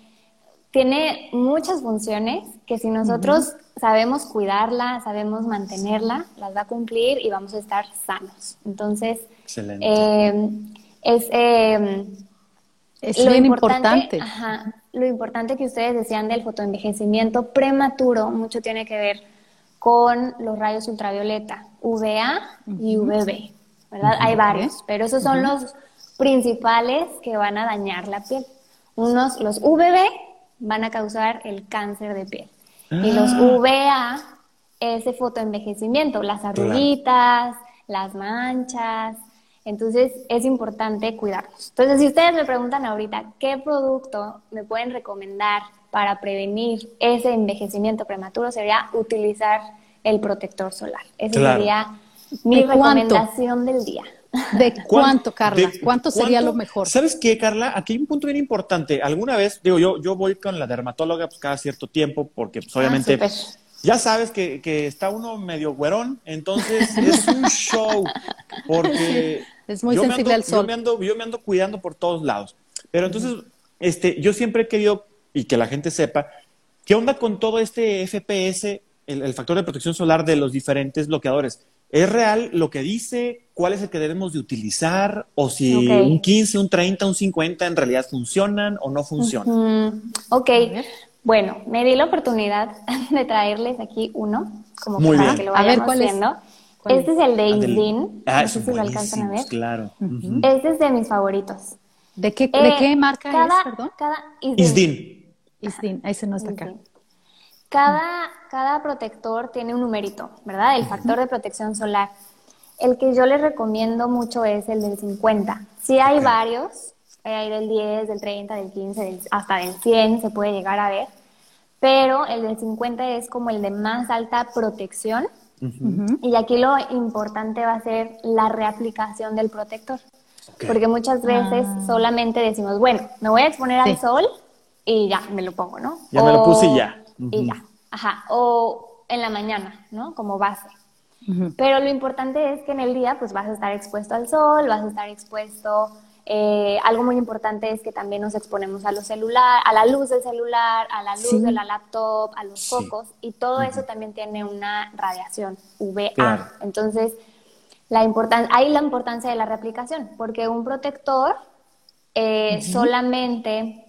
Tiene muchas funciones que si nosotros sabemos cuidarla, sabemos mantenerla, las va a cumplir y vamos a estar sanos. Entonces, Excelente. Em, es, eh, es lo importante. lo importante que ustedes decían del fotoenvejecimiento prematuro, mucho tiene que ver con los rayos ultravioleta, UVA y UVB, ¿verdad? Hay varios, pero esos son los principales que van a dañar la piel. Unos, los UVB van a causar el cáncer de piel. Y los ah. UVA, ese fotoenvejecimiento, las arruguitas, las manchas, entonces es importante cuidarlos. Entonces, si ustedes me preguntan ahorita qué producto me pueden recomendar para prevenir ese envejecimiento prematuro, sería utilizar el protector solar. Esa sería mi recomendación del día. ¿De cuánto, Carla? ¿Cuánto sería lo mejor? ¿Sabes qué, Carla? Aquí hay un punto bien importante. Alguna vez, digo, yo, yo voy con la dermatóloga pues, cada cierto tiempo porque pues, obviamente ah, ya sabes que, que, está uno medio güerón, entonces es un show, porque es muy sensible al sol. Yo me, ando, yo me ando cuidando por todos lados. Pero entonces, este, yo siempre he querido, y que la gente sepa, ¿qué onda con todo este FPS, el, factor de protección solar de los diferentes bloqueadores? ¿Es real lo que dice? ¿Cuál es el que debemos de utilizar? ¿O si un 15, un 30, un 50 en realidad funcionan o no funcionan? Ok, bueno, me di la oportunidad de traerles aquí uno, como para que lo vayan a ver, haciendo. Este es el de ah, Isdin. Ah, no sé si lo alcanzan a ver. Claro. Este es de mis favoritos. ¿De qué, ¿de qué eh, marca es, perdón? Cada Isdin. Isdin, ahí se nos está acá. Cada, cada protector tiene un numerito, ¿verdad? El factor de protección solar. El que yo les recomiendo mucho es el del 50. Sí hay varios, hay del 10, del 30, del 15, hasta del 100 se puede llegar a ver, pero el del 50 es como el de más alta protección. Y aquí lo importante va a ser la reaplicación del protector. Porque muchas veces ah. solamente decimos, bueno, me voy a exponer al sol y ya, me lo pongo, ¿no? Ya me lo puse y ya. Y ya, ajá. O en la mañana, ¿no? Como base. Pero lo importante es que en el día, pues vas a estar expuesto al sol, vas a estar expuesto eh, algo muy importante es que también nos exponemos a los celular, a la luz del celular, a la luz de la laptop, a los focos y todo eso también tiene una radiación UVA. Entonces, la hay la importancia de la reaplicación, porque un protector eh, solamente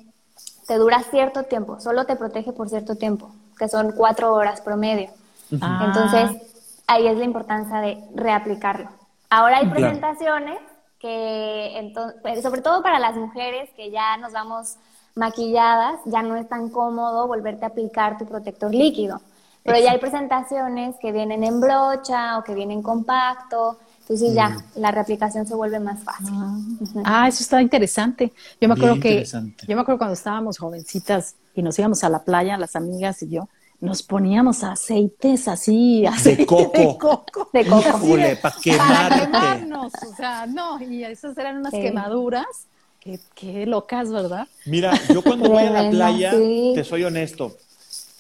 te dura cierto tiempo, solo te protege por cierto tiempo, que son cuatro horas promedio. Ah. Entonces, ahí es la importancia de reaplicarlo. Ahora hay presentaciones que entonces, pues, sobre todo para las mujeres que ya nos vamos maquilladas, ya no es tan cómodo volverte a aplicar tu protector líquido. Pero ya hay presentaciones que vienen en brocha o que vienen compacto. Entonces ya mm. la reaplicación se vuelve más fácil. Ah, ah eso está interesante. Yo me acuerdo que yo me acuerdo cuando estábamos jovencitas y nos íbamos a la playa, las amigas y yo, nos poníamos aceites así, aceite de coco. De coco. De coco. para quemarnos, o sea, no, y esas eran unas quemaduras. Qué, qué, locas, ¿verdad? Mira, yo cuando voy a la playa, te soy honesto,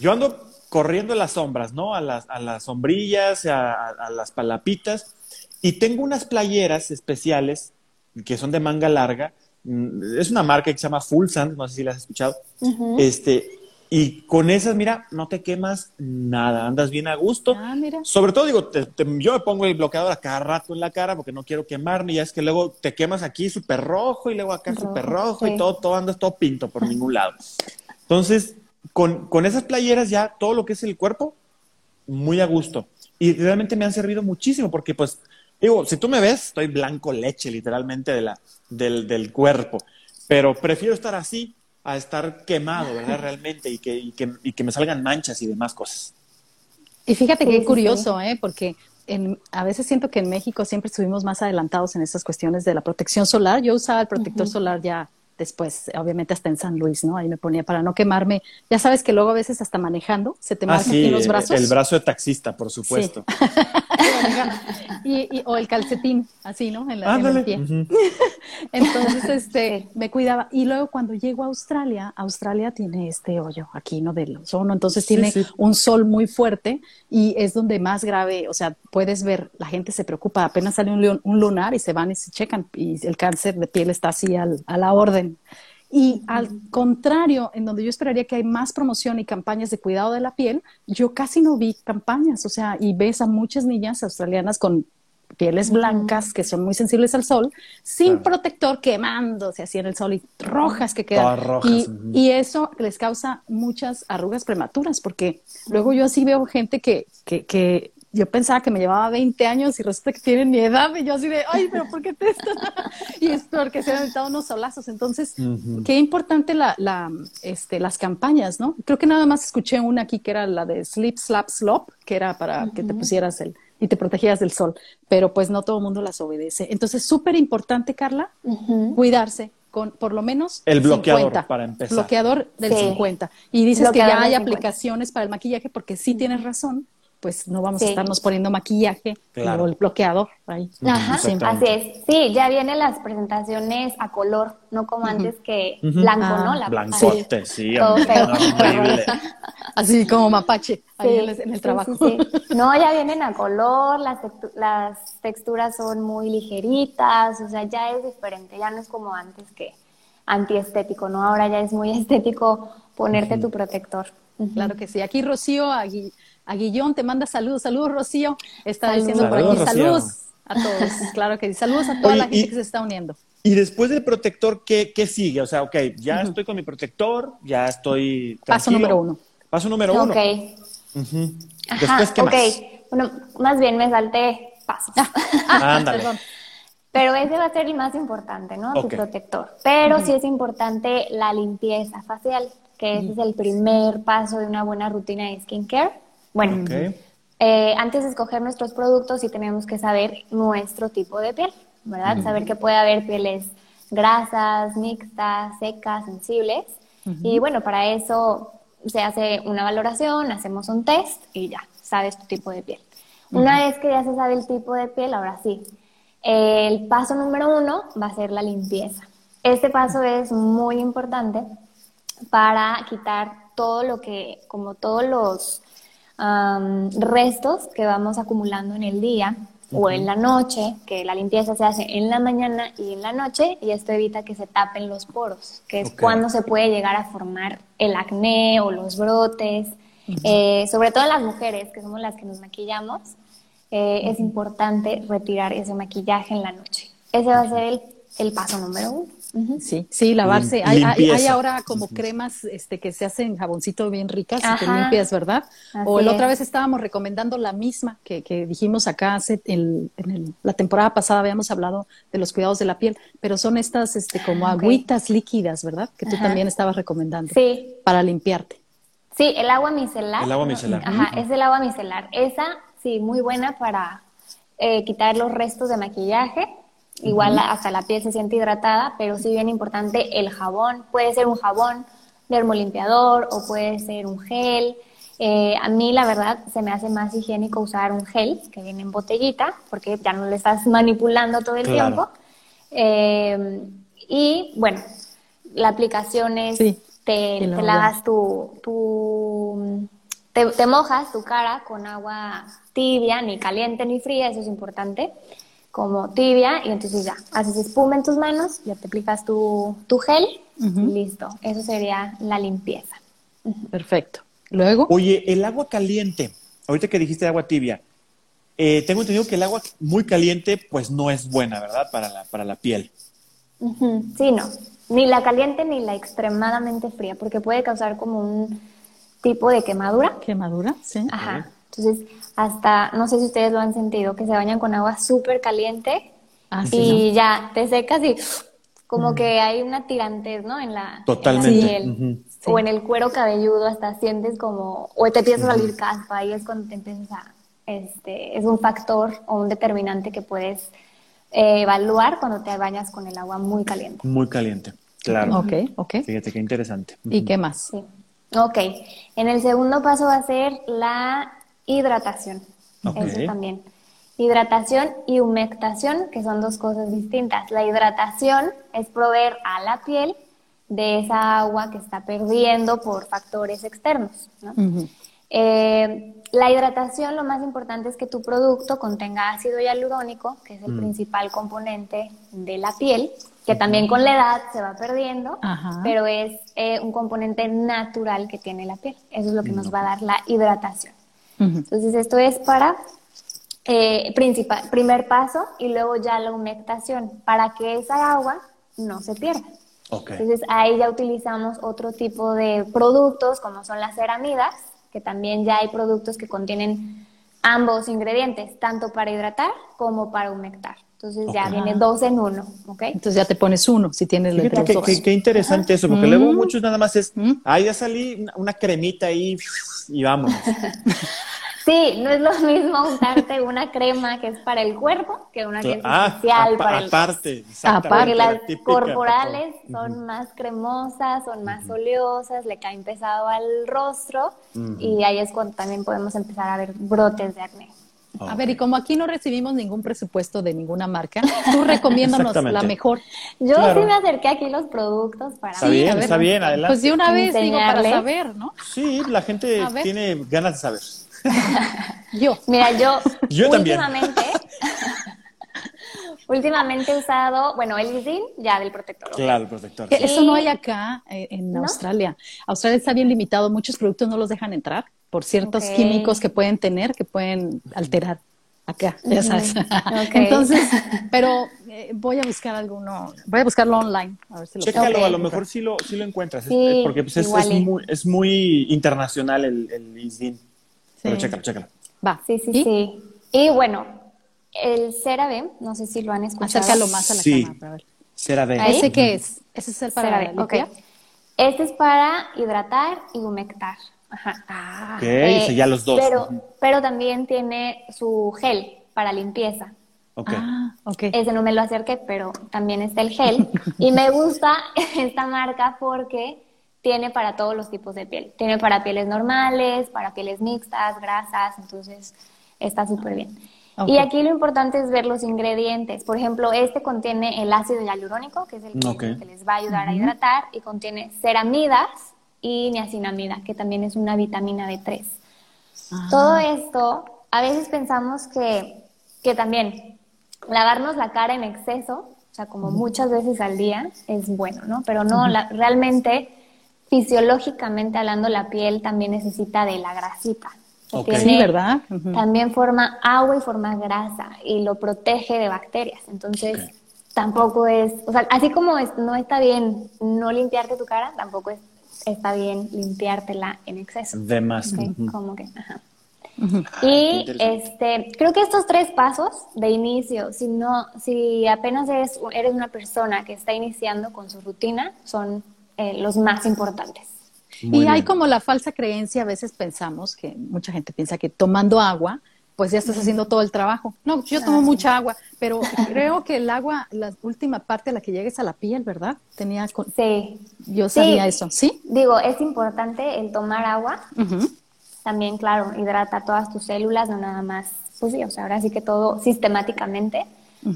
yo ando corriendo en las sombras, ¿no? A las, a las sombrillas, a, a, las palapitas, y tengo unas playeras especiales que son de manga larga. Mm, es una marca que se llama Full Sand, no sé si la has escuchado. Este, y con esas, mira, no te quemas nada, andas bien a gusto. Ah, mira. Sobre todo, digo, yo me pongo el bloqueador a cada rato en la cara porque no quiero quemarme. Y ya es que luego te quemas aquí súper rojo y luego acá súper rojo y todo, todo andas todo pinto por ningún lado. Entonces, con, con esas playeras ya todo lo que es el cuerpo, muy a gusto. Y realmente me han servido muchísimo porque, pues, digo, si tú me ves, estoy blanco leche literalmente de la, del, del cuerpo. Pero prefiero estar así a estar quemado, ¿verdad? Realmente, y que, y que, y que me salgan manchas y demás cosas. Y fíjate qué curioso, ¿eh? Porque en, a veces siento que en México siempre estuvimos más adelantados en estas cuestiones de la protección solar. Yo usaba el protector solar ya después, obviamente hasta en San Luis, ¿no? Ahí me ponía para no quemarme. Ya sabes que luego a veces hasta manejando se te ah, marca aquí los brazos. El brazo de taxista, por supuesto. y, o el calcetín, así, ¿no? En la, Entonces, este, me cuidaba. Y luego cuando llego a Australia, Australia tiene este hoyo aquí, ¿no? Del ozono, entonces tiene un sol muy fuerte y es donde más grave, o sea, puedes ver, la gente se preocupa, apenas sale un, un lunar y se van y se checan y el cáncer de piel está así al, a la orden. Y al contrario, en donde yo esperaría que hay más promoción y campañas de cuidado de la piel, yo casi no vi campañas, o sea, y ves a muchas niñas australianas con pieles blancas que son muy sensibles al sol, sin protector, quemándose así en el sol y rojas que quedan. Y, y, eso les causa muchas arrugas prematuras, porque luego yo así veo gente que, que, que yo pensaba que me llevaba 20 años y resulta que tienen mi edad y yo así de, ay, pero ¿por qué te estás? y es porque se han dado unos solazos. Entonces, qué importante la, la, este, las campañas, ¿no? Creo que nada más escuché una aquí que era la de Sleep, Slap, Slop, que era para que te pusieras el y te protegieras del sol, pero pues no todo el mundo las obedece. Entonces, súper importante, Carla, cuidarse con por lo menos el bloqueador para empezar. Bloqueador del 50. Y dices que ya hay aplicaciones para el maquillaje porque sí tienes razón pues no vamos a estarnos poniendo maquillaje o el bloqueador ahí. Ajá, así es. Sí, ya vienen las presentaciones a color, no como antes que blanco, ¿no? Ah. La Blancote, sí, horrible. Así como mapache ahí en el, trabajo. No, ya vienen a color, las, las texturas son muy ligeritas, o sea, ya es diferente, ya no es como antes que antiestético, ¿no? Ahora ya es muy estético ponerte tu protector. Claro que sí. Aquí Rocío, aquí a Guillón te manda saludos, saludos Rocío, está diciendo por aquí, saludos a todos, claro que sí, saludos a toda la gente que se está uniendo. Y después del protector, ¿qué, qué sigue? O sea, ok, ya estoy con mi protector, ya estoy Paso número uno. Paso número uno. Ok. Después, ¿qué más? Bueno, más bien me salté pasos. Ah, ándale. Pero ese va a ser el más importante, ¿no? Tu protector. Pero sí es importante la limpieza facial, que ese es el primer paso de una buena rutina de skincare. Bueno, eh, antes de escoger nuestros productos sí tenemos que saber nuestro tipo de piel, ¿verdad? Saber que puede haber pieles grasas, mixtas, secas, sensibles. Y bueno, para eso se hace una valoración, hacemos un test y ya, sabes tu tipo de piel. Una vez que ya se sabe el tipo de piel, ahora sí, el paso número uno va a ser la limpieza. Este paso es muy importante para quitar todo lo que, como todos los restos que vamos acumulando en el día o en la noche, que la limpieza se hace en la mañana y en la noche, y esto evita que se tapen los poros, que es cuando se puede llegar a formar el acné o los brotes, eh, sobre todo en las mujeres, que somos las que nos maquillamos, eh, es importante retirar ese maquillaje en la noche. Ese va a ser el, el paso número uno. Sí, sí, lavarse. Hay, hay, ahora como cremas este, que se hacen jaboncito bien ricas y te limpias, ¿verdad? o la otra vez estábamos recomendando la misma que, que dijimos acá hace en la temporada pasada habíamos hablado de los cuidados de la piel, pero son estas este, como agüitas líquidas, ¿verdad? Que tú también estabas recomendando. Sí. Para limpiarte. Sí, el agua micelar. El agua micelar. Ajá, es el agua micelar. Esa, sí, muy buena para eh, quitar los restos de maquillaje Igual hasta la piel se siente hidratada, pero sí bien importante el jabón. Puede ser un jabón dermolimpiador o puede ser un gel. Eh, a mí, la verdad, se me hace más higiénico usar un gel que viene en botellita, porque ya no le estás manipulando todo el tiempo. Eh, y bueno, la aplicación es, te, lavas tu, tu te, te, mojas tu cara con agua tibia, ni caliente ni fría, eso es importante como tibia y entonces ya, haces espuma en tus manos, ya te aplicas tu, tu gel y listo. Eso sería la limpieza. Perfecto. Luego. Oye, el agua caliente, ahorita que dijiste agua tibia, eh, tengo entendido que el agua muy caliente pues no es buena, ¿verdad? Para la, para la piel. Sí, no. Ni la caliente ni la extremadamente fría, porque puede causar como un tipo de quemadura. Quemadura, sí. Ajá. Entonces, hasta, no sé si ustedes lo han sentido, que se bañan con agua súper caliente ah, y ya te secas y como que hay una tirantez, ¿no? En la, piel. O en el cuero cabelludo hasta sientes como, o te empieza a salir caspa y es cuando te empiezas a, este, es un factor o un determinante que puedes eh, evaluar cuando te bañas con el agua muy caliente. Muy caliente, claro. Ok, ok. Fíjate qué interesante. ¿Y qué más? Sí. Ok, en el segundo paso va a ser la Hidratación. Eso también. Hidratación y humectación, que son dos cosas distintas. La hidratación es proveer a la piel de esa agua que está perdiendo por factores externos. Eh, la hidratación, lo más importante es que tu producto contenga ácido hialurónico, que es el mm. principal componente de la piel, que también con la edad se va perdiendo, pero es eh, un componente natural que tiene la piel. Eso es lo que nos va a dar la hidratación. Entonces, esto es para eh, principal, primer paso y luego ya la humectación, para que esa agua no se pierda. Entonces, ahí ya utilizamos otro tipo de productos, como son las ceramidas, que también ya hay productos que contienen ambos ingredientes, tanto para hidratar como para humectar. Entonces ya viene dos en uno, ¿ok? Entonces ya te pones uno si tienes los qué, qué, interesante eso, porque luego muchos nada más es, ah, ya salí una cremita ahí y vamos. Sí, no es lo mismo untarte una crema que es para el cuerpo que una que es ah, especial para el aparte, Porque las corporales son más cremosas, son más oleosas, le caen pesado al rostro y ahí es cuando también podemos empezar a ver brotes de acné. A ver, y como aquí no recibimos ningún presupuesto de ninguna marca, tú recomiéndanos la mejor. Yo sí me acerqué aquí los productos para Está bien, está bien, adelante. Pues de una vez digo para saber, ¿no? Sí, la gente tiene ganas de saber. Yo. Mira, yo, yo últimamente, últimamente he usado, bueno, el ISIN ya del protector. Claro, el protector. Eso no hay acá eh, en Australia. Australia está bien limitado, muchos productos no los dejan entrar por ciertos químicos que pueden tener, que pueden alterar acá, ya sabes. Entonces, pero eh, voy a buscar alguno, voy a buscarlo online. A ver si lo Chécalo, a lo mejor sí lo, sí lo encuentras, porque pues, es, muy, es, muy, internacional el, el ISDIN. Pero chécalo, chécalo. Va. Sí, sí, sí. Y bueno, el CeraVe, no sé si lo han escuchado. Acércalo más a la sí. cámara para ver. CeraVe. ¿Ese qué es? ¿Ese es el para limpiar? Okay. Este es para hidratar y humectar. Ajá. Ah, ok, eh, ya los dos. Pero, pero también tiene su gel para limpieza. Okay. Ah, ok. Ese no me lo acerqué, pero también está el gel. y me gusta esta marca porque tiene para todos los tipos de piel. Tiene para pieles normales, para pieles mixtas, grasas, entonces está súper bien. Y aquí lo importante es ver los ingredientes. Por ejemplo, este contiene el ácido hialurónico, que es el que, les va a ayudar a hidratar, y contiene ceramidas y niacinamida, que también es una vitamina B3. Ah. Todo esto, a veces pensamos que, que también lavarnos la cara en exceso, o sea, como muchas veces al día, es bueno, ¿no? Pero no, realmente fisiológicamente hablando, la piel también necesita de la grasita. sí, ¿verdad? También forma agua y forma grasa y lo protege de bacterias. Entonces, tampoco es, o sea, así como no está bien no limpiarte tu cara, tampoco es, está bien limpiártela en exceso. De más. Como que, ajá. Y este, creo que estos tres pasos de inicio, si no, si apenas eres, eres una persona que está iniciando con su rutina, son eh, los más importantes. y hay como la falsa creencia, a veces pensamos que mucha gente piensa que tomando agua pues ya estás haciendo todo el trabajo. No, yo tomo mucha agua, pero creo que el agua, la última parte a la que llegues a la piel, ¿verdad? Tenía Sí. Yo sabía eso, ¿sí? Digo, es importante el tomar agua. También, claro, hidrata todas tus células, no nada más, pues sí, o sea, ahora sí que todo sistemáticamente.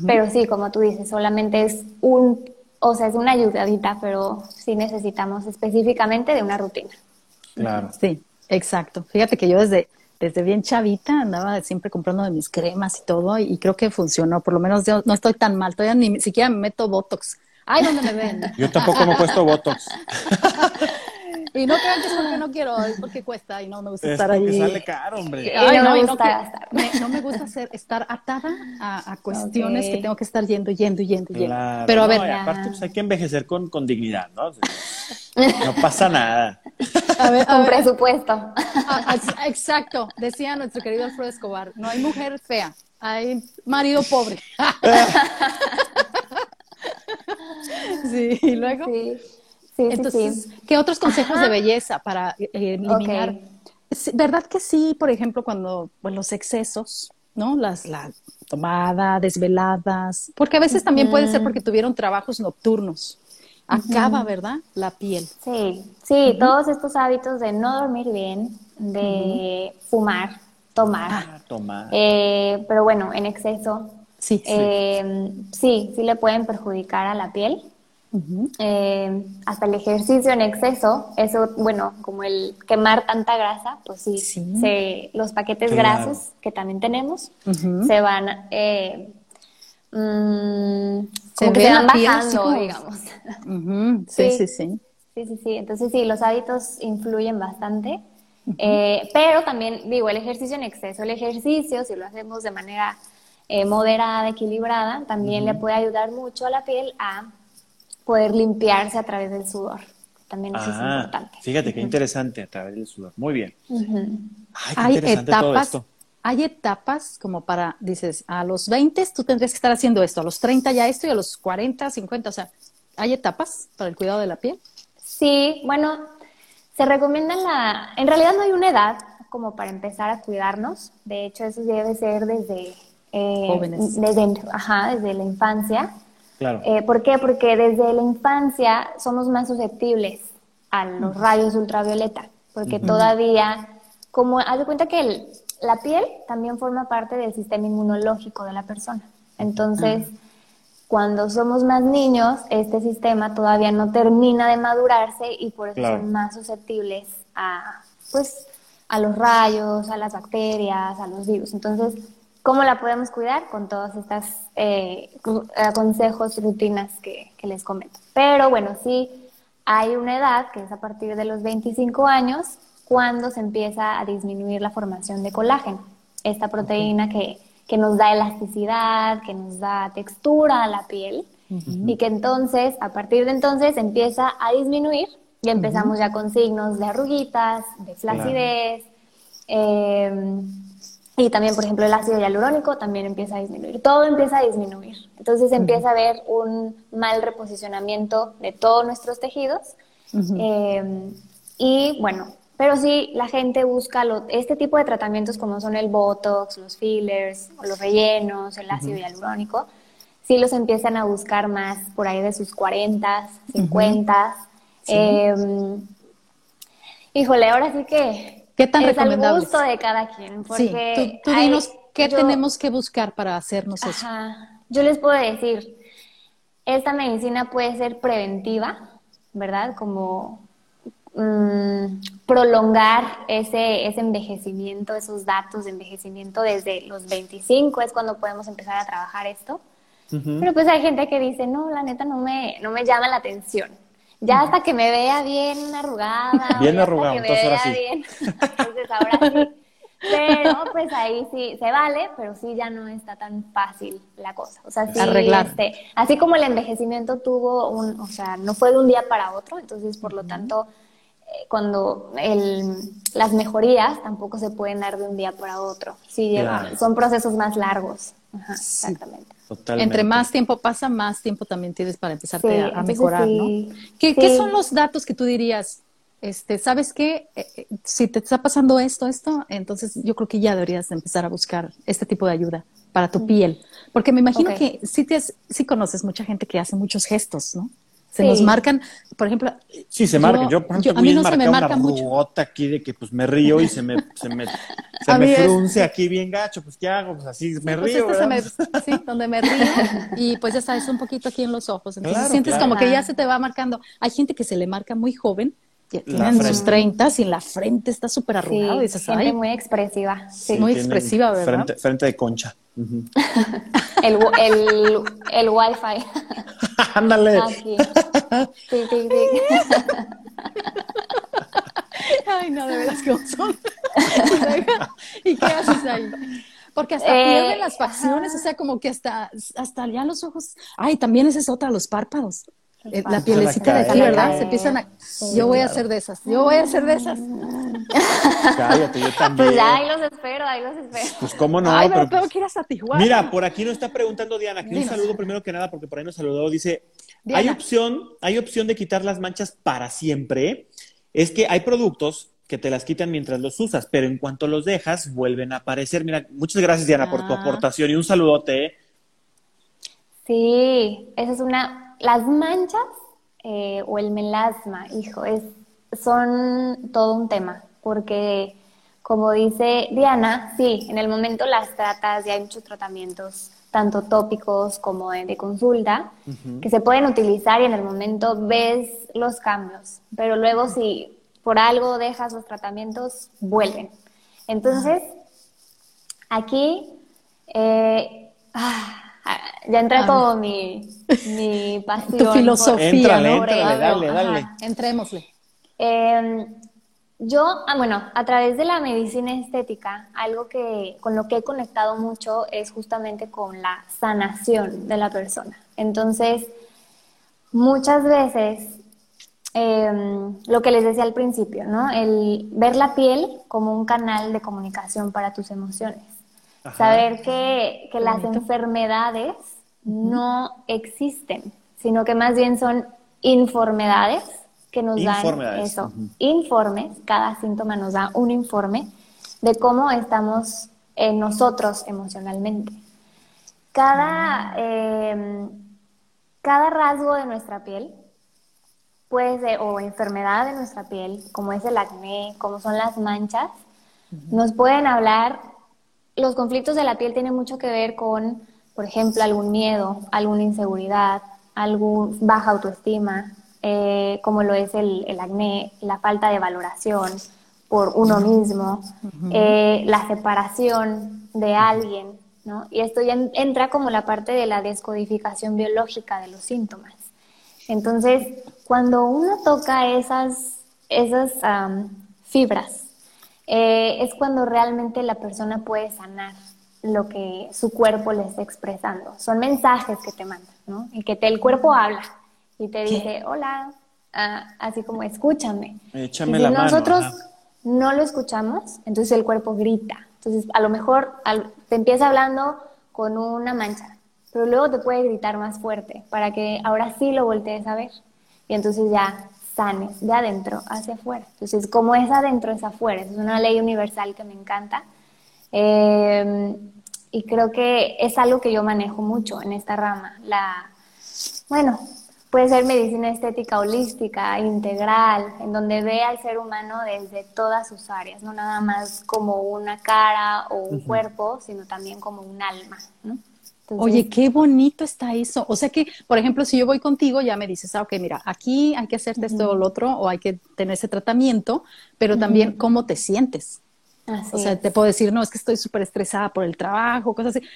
Pero sí, como tú dices, solamente es un, o sea, es una ayudadita, pero sí necesitamos específicamente de una rutina. Claro. Sí, exacto. Fíjate que yo desde desde bien chavita andaba siempre comprando de mis cremas y todo y creo que funcionó. Por lo menos yo no estoy tan mal, todavía ni siquiera me meto Botox. Ay, ¿dónde me ven? Yo tampoco me he puesto Botox. y no crean que es porque no quiero, es porque cuesta y no me gusta es estar ahí. sale caro, hombre. Ay, no, me gusta no, me gusta ser, estar atada a, cuestiones que tengo que estar yendo, yendo, yendo, yendo. Pero a ver. aparte, pues hay que envejecer con, con dignidad, ¿no? No pasa nada. A ver, Con presupuesto. Ah, exacto, decía nuestro querido Alfredo Escobar, no hay mujer fea, hay marido pobre. sí, y luego. Sí. Sí, Entonces, ¿qué otros consejos de belleza para eh, eliminar? ¿Verdad que sí, por ejemplo, cuando bueno, los excesos, ¿no? Las, la tomada, desveladas, porque a veces también puede ser porque tuvieron trabajos nocturnos acaba, ¿verdad? La piel. Sí, sí, todos estos hábitos de no dormir bien, de fumar, tomar. Ah, tomar. Eh, pero bueno, en exceso. Sí, eh, sí. sí, le pueden perjudicar a la piel. Eh, hasta el ejercicio en exceso, eso, bueno, como el quemar tanta grasa, pues sí, Se, los paquetes grasos que también tenemos se van Mm, como que se van bajando, digamos. sí, sí, sí, sí. Sí, sí, Entonces sí, los hábitos influyen bastante. Eh, pero también, digo, el ejercicio en exceso, el ejercicio, si lo hacemos de manera eh, moderada, equilibrada, también le puede ayudar mucho a la piel a poder limpiarse a través del sudor. También eso es ah, importante. Fíjate qué interesante, a través del sudor. Muy bien. Ay, qué Hay interesante etapas, todo esto hay etapas como para, dices, a los 20 tú tendrías que estar haciendo esto, a los 30 ya esto y a los 40, 50, o sea, ¿hay etapas para el cuidado de la piel? Sí, bueno, se recomienda la, en realidad no hay una edad como para empezar a cuidarnos, de hecho eso debe ser desde, eh, Jóvenes. desde, ajá, desde la infancia. Claro. Eh, ¿Por qué? Porque desde la infancia somos más susceptibles a los rayos ultravioleta, porque todavía, como haz de cuenta que el, la piel también forma parte del sistema inmunológico de la persona. Entonces, cuando somos más niños, este sistema todavía no termina de madurarse y por eso son más susceptibles a, pues, a los rayos, a las bacterias, a los virus. Entonces, ¿cómo la podemos cuidar? Con todos estos eh, consejos, rutinas que, que les comento. Pero bueno, sí hay una edad, que es a partir de los 25 años, cuando se empieza a disminuir la formación de colágeno, esta proteína que, nos da elasticidad, que nos da textura a la piel y que entonces, a partir de entonces, empieza a disminuir y empezamos ya con signos de arruguitas, de flacidez. Eh, y también, por ejemplo, el ácido hialurónico también empieza a disminuir. Todo empieza a disminuir. Entonces empieza a haber un mal reposicionamiento de todos nuestros tejidos. Eh, y bueno, pero sí, la gente busca este tipo de tratamientos como son el Botox, los fillers, los rellenos, el ácido hialurónico, sí los empiezan a buscar más por ahí de sus 40, 50. Em, híjole, ahora sí que ¿Qué tan es al gusto de cada quien. Porque tú, dinos qué tenemos que buscar para hacernos eso. Yo les puedo decir, esta medicina puede ser preventiva, ¿verdad? Como Mm, prolongar ese, ese envejecimiento, esos datos de envejecimiento desde los 25 es cuando podemos empezar a trabajar esto. Pero pues hay gente que dice, no, la neta no me, no me llama la atención. Ya hasta que me vea bien arrugada. Bien arrugada, entonces ahora sí. Bien. entonces ahora sí. Pero pues ahí sí se vale, pero sí ya no está tan fácil la cosa. O sea, sí, Arreglar. Este, así como el envejecimiento tuvo un, o sea, no fue de un día para otro, entonces por lo tanto, eh, cuando el, las mejorías tampoco se pueden dar de un día para otro. Sí, son procesos más largos. Ajá, exactamente. Entre más tiempo pasa, más tiempo también tienes para empezarte a, mejorar, ¿no? ¿Qué, ¿Qué, son los datos que tú dirías? Este, ¿sabes qué? Eh, eh, si te está pasando esto, esto, entonces yo creo que ya deberías empezar a buscar este tipo de ayuda para tu piel. Porque me imagino que sí, te, sí conoces mucha gente que hace muchos gestos, ¿no? Se nos marcan, por ejemplo. Sí, se marcan. Yo, por ejemplo, a mí no se me marca una mucho. aquí de que pues me río y se me, se me, se me frunce aquí bien gacho, pues ¿qué hago? Pues así me pues río. Este sí, donde me río y pues ya sabes, un poquito aquí en los ojos. Entonces sientes como que ya se te va marcando. Hay gente que se le marca muy joven tienen sus 30 y en la frente está súper arrugado. Sí, dices, muy expresiva. Sí. Muy expresiva, ¿verdad? Frente, frente de concha. el, el, el wifi. Ándale. Aquí. Sí, sí, sí. Ay, no, de veras, ¿cómo son? ¿Y qué haces ahí? Porque hasta eh, pierden las facciones, o sea, como que hasta, hasta ya los ojos. Ay, también esa es otra, los párpados. Eh, la pielecita de aquí, ¿verdad? Se empiezan a... yo voy a hacer de esas, yo voy a hacer de esas. Cállate, yo también. Pues ya, ahí los espero, ahí los espero. Pues cómo no. Ay, pero, tengo que ir hasta Tijuana. Mira, por aquí nos está preguntando Diana, que un saludo primero que nada, porque por ahí nos saludó, dice, ¿hay opción, ¿hay opción de quitar las manchas para siempre? Es que hay productos que te las quitan mientras los usas, pero en cuanto los dejas, vuelven a aparecer. Mira, muchas gracias Diana por tu ah. aportación y un saludote. Sí, esa es una las manchas eh, o el melasma, hijo, es, son todo un tema, porque como dice Diana, sí, en el momento las tratas y hay muchos tratamientos, tanto tópicos como de, consulta, que se pueden utilizar y en el momento ves los cambios, pero luego si por algo dejas los tratamientos, vuelven. Entonces, aquí, eh, ah, ya entra todo mi, mi pasión. Tu filosofía, ¿no? dale, dale. Entrémosle. Em, yo, ah, bueno, a través de la medicina estética, algo que con lo que he conectado mucho es justamente con la sanación de la persona. Entonces, muchas veces, em, lo que les decía al principio, ¿no? El ver la piel como un canal de comunicación para tus emociones. Saber que, que las enfermedades no existen, sino que más bien son informedades que nos dan eso, informes, cada síntoma nos da un informe de cómo estamos nosotros emocionalmente. Cada, em, cada rasgo de nuestra piel puede ser, o enfermedad de nuestra piel, como es el acné, como son las manchas, nos pueden hablar los conflictos de la piel tienen mucho que ver con, por ejemplo, algún miedo, alguna inseguridad, algún baja autoestima, eh, como lo es el, acné, la falta de valoración por uno mismo, eh, la separación de alguien, ¿no? Y esto ya entra como la parte de la descodificación biológica de los síntomas. Entonces, cuando uno toca esas, esas fibras eh, es cuando realmente la persona puede sanar lo que su cuerpo le está expresando. Son mensajes que te mandan, ¿no? Y que el cuerpo habla y te dice, hola, ah, así como escúchame. Échame y si nosotros no lo escuchamos, entonces el cuerpo grita. Entonces, a lo mejor te empieza hablando con una mancha, pero luego te puede gritar más fuerte para que ahora sí lo voltees a ver. Y entonces ya sane de adentro hacia afuera. Entonces, como es adentro es afuera, es una ley universal que me encanta. Em, y creo que es algo que yo manejo mucho en esta rama. La, bueno, puede ser medicina estética holística, integral, en donde ve al ser humano desde todas sus áreas, no nada más como una cara o un cuerpo, sino también como un alma, ¿no? Oye, qué bonito está eso. O sea que, por ejemplo, si yo voy contigo, ya me dices, ah, ok, mira, aquí hay que hacerte esto o lo otro, o hay que tener ese tratamiento, pero también cómo te sientes. o sea, te puedo decir, no, es que estoy súper estresada por el trabajo, cosas así.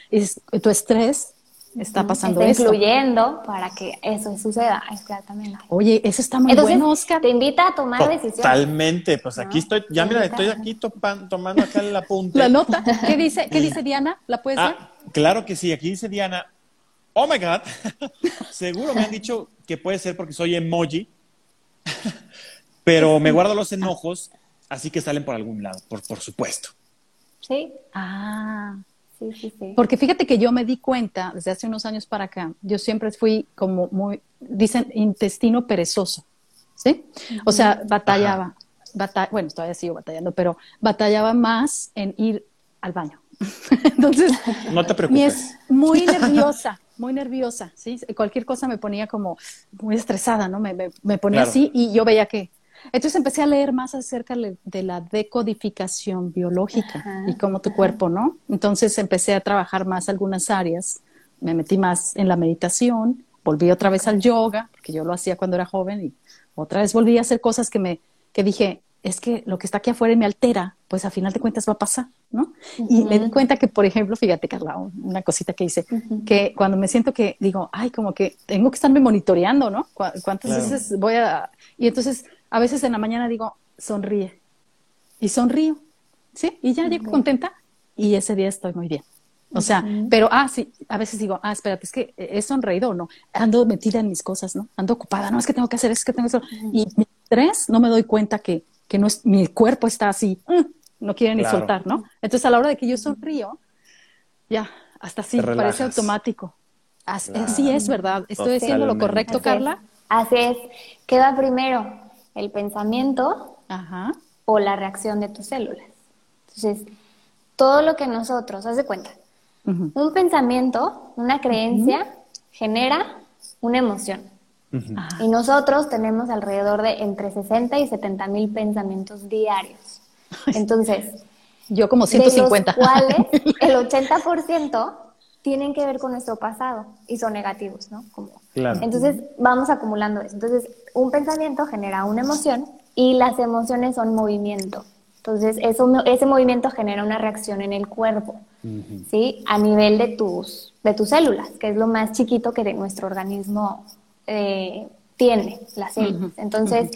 Y tu estrés está pasando está influyendo para que eso suceda, exactamente. Oye, eso está muy bueno, Oscar. Te invita a tomar decisiones. Totalmente, pues aquí estoy, ya mira, estoy aquí tomando acá la punta. La nota, ¿qué dice, qué dice Diana? ¿La puedes ah, Claro que sí, aquí dice Diana, oh my God, seguro me han dicho que puede ser porque soy emoji, pero me guardo los enojos, así que salen por algún lado, por, por supuesto. Sí. Ah. Sí, sí, sí. Porque fíjate que yo me di cuenta desde hace unos años para acá, yo siempre fui como muy, dicen, intestino perezoso, ¿sí? O sea, batallaba, bueno, todavía sigo batallando, pero batallaba más en ir al baño. Entonces, no te preocupes. Es muy nerviosa, muy nerviosa, ¿sí? Cualquier cosa me ponía como muy estresada, ¿no? Me, me, ponía así y yo veía que entonces empecé a leer más acerca de la decodificación biológica y cómo tu cuerpo, ¿no? Entonces empecé a trabajar más algunas áreas, me metí más en la meditación, volví otra vez al yoga, porque yo lo hacía cuando era joven y otra vez volví a hacer cosas que me que dije, es que lo que está aquí afuera me altera, pues a final de cuentas va a pasar, ¿no? Y me di cuenta que, por ejemplo, fíjate, Carla, una cosita que hice, que cuando me siento que digo, ay, como que tengo que estarme monitoreando, ¿no? ¿Cuántas veces voy a...? Y entonces a veces en la mañana digo, sonríe. Y sonrío, ¿sí? Y ya llego contenta y ese día estoy muy bien. O sea, pero, ah, sí, a veces digo, ah, espérate, es que he sonreído o no. Ando metida en mis cosas, ¿no? Ando ocupada, no, es que tengo que hacer, es que tengo que hacer. Y mi estrés, no me doy cuenta que, que no es, mi cuerpo está así, mm, no quiere ni soltar, ¿no? Entonces, a la hora de que yo sonrío, ya, hasta así, parece automático. Así, es, ¿verdad? ¿Estoy haciendo lo correcto, Carla? Así es. ¿Qué va primero? el pensamiento o la reacción de tus células. Entonces, todo lo que nosotros, haz de cuenta, un pensamiento, una creencia, genera una emoción. Y nosotros tenemos alrededor de entre 60 y 70 mil pensamientos diarios. Entonces, yo como 150. De los cuales el 80% tienen que ver con nuestro pasado y son negativos, ¿no? Como, Entonces vamos acumulando eso. Entonces un pensamiento genera una emoción y las emociones son movimiento. Entonces eso, ese movimiento genera una reacción en el cuerpo, ¿sí? A nivel de tus, de tus células, que es lo más chiquito que nuestro organismo eh, tiene, las células. Entonces,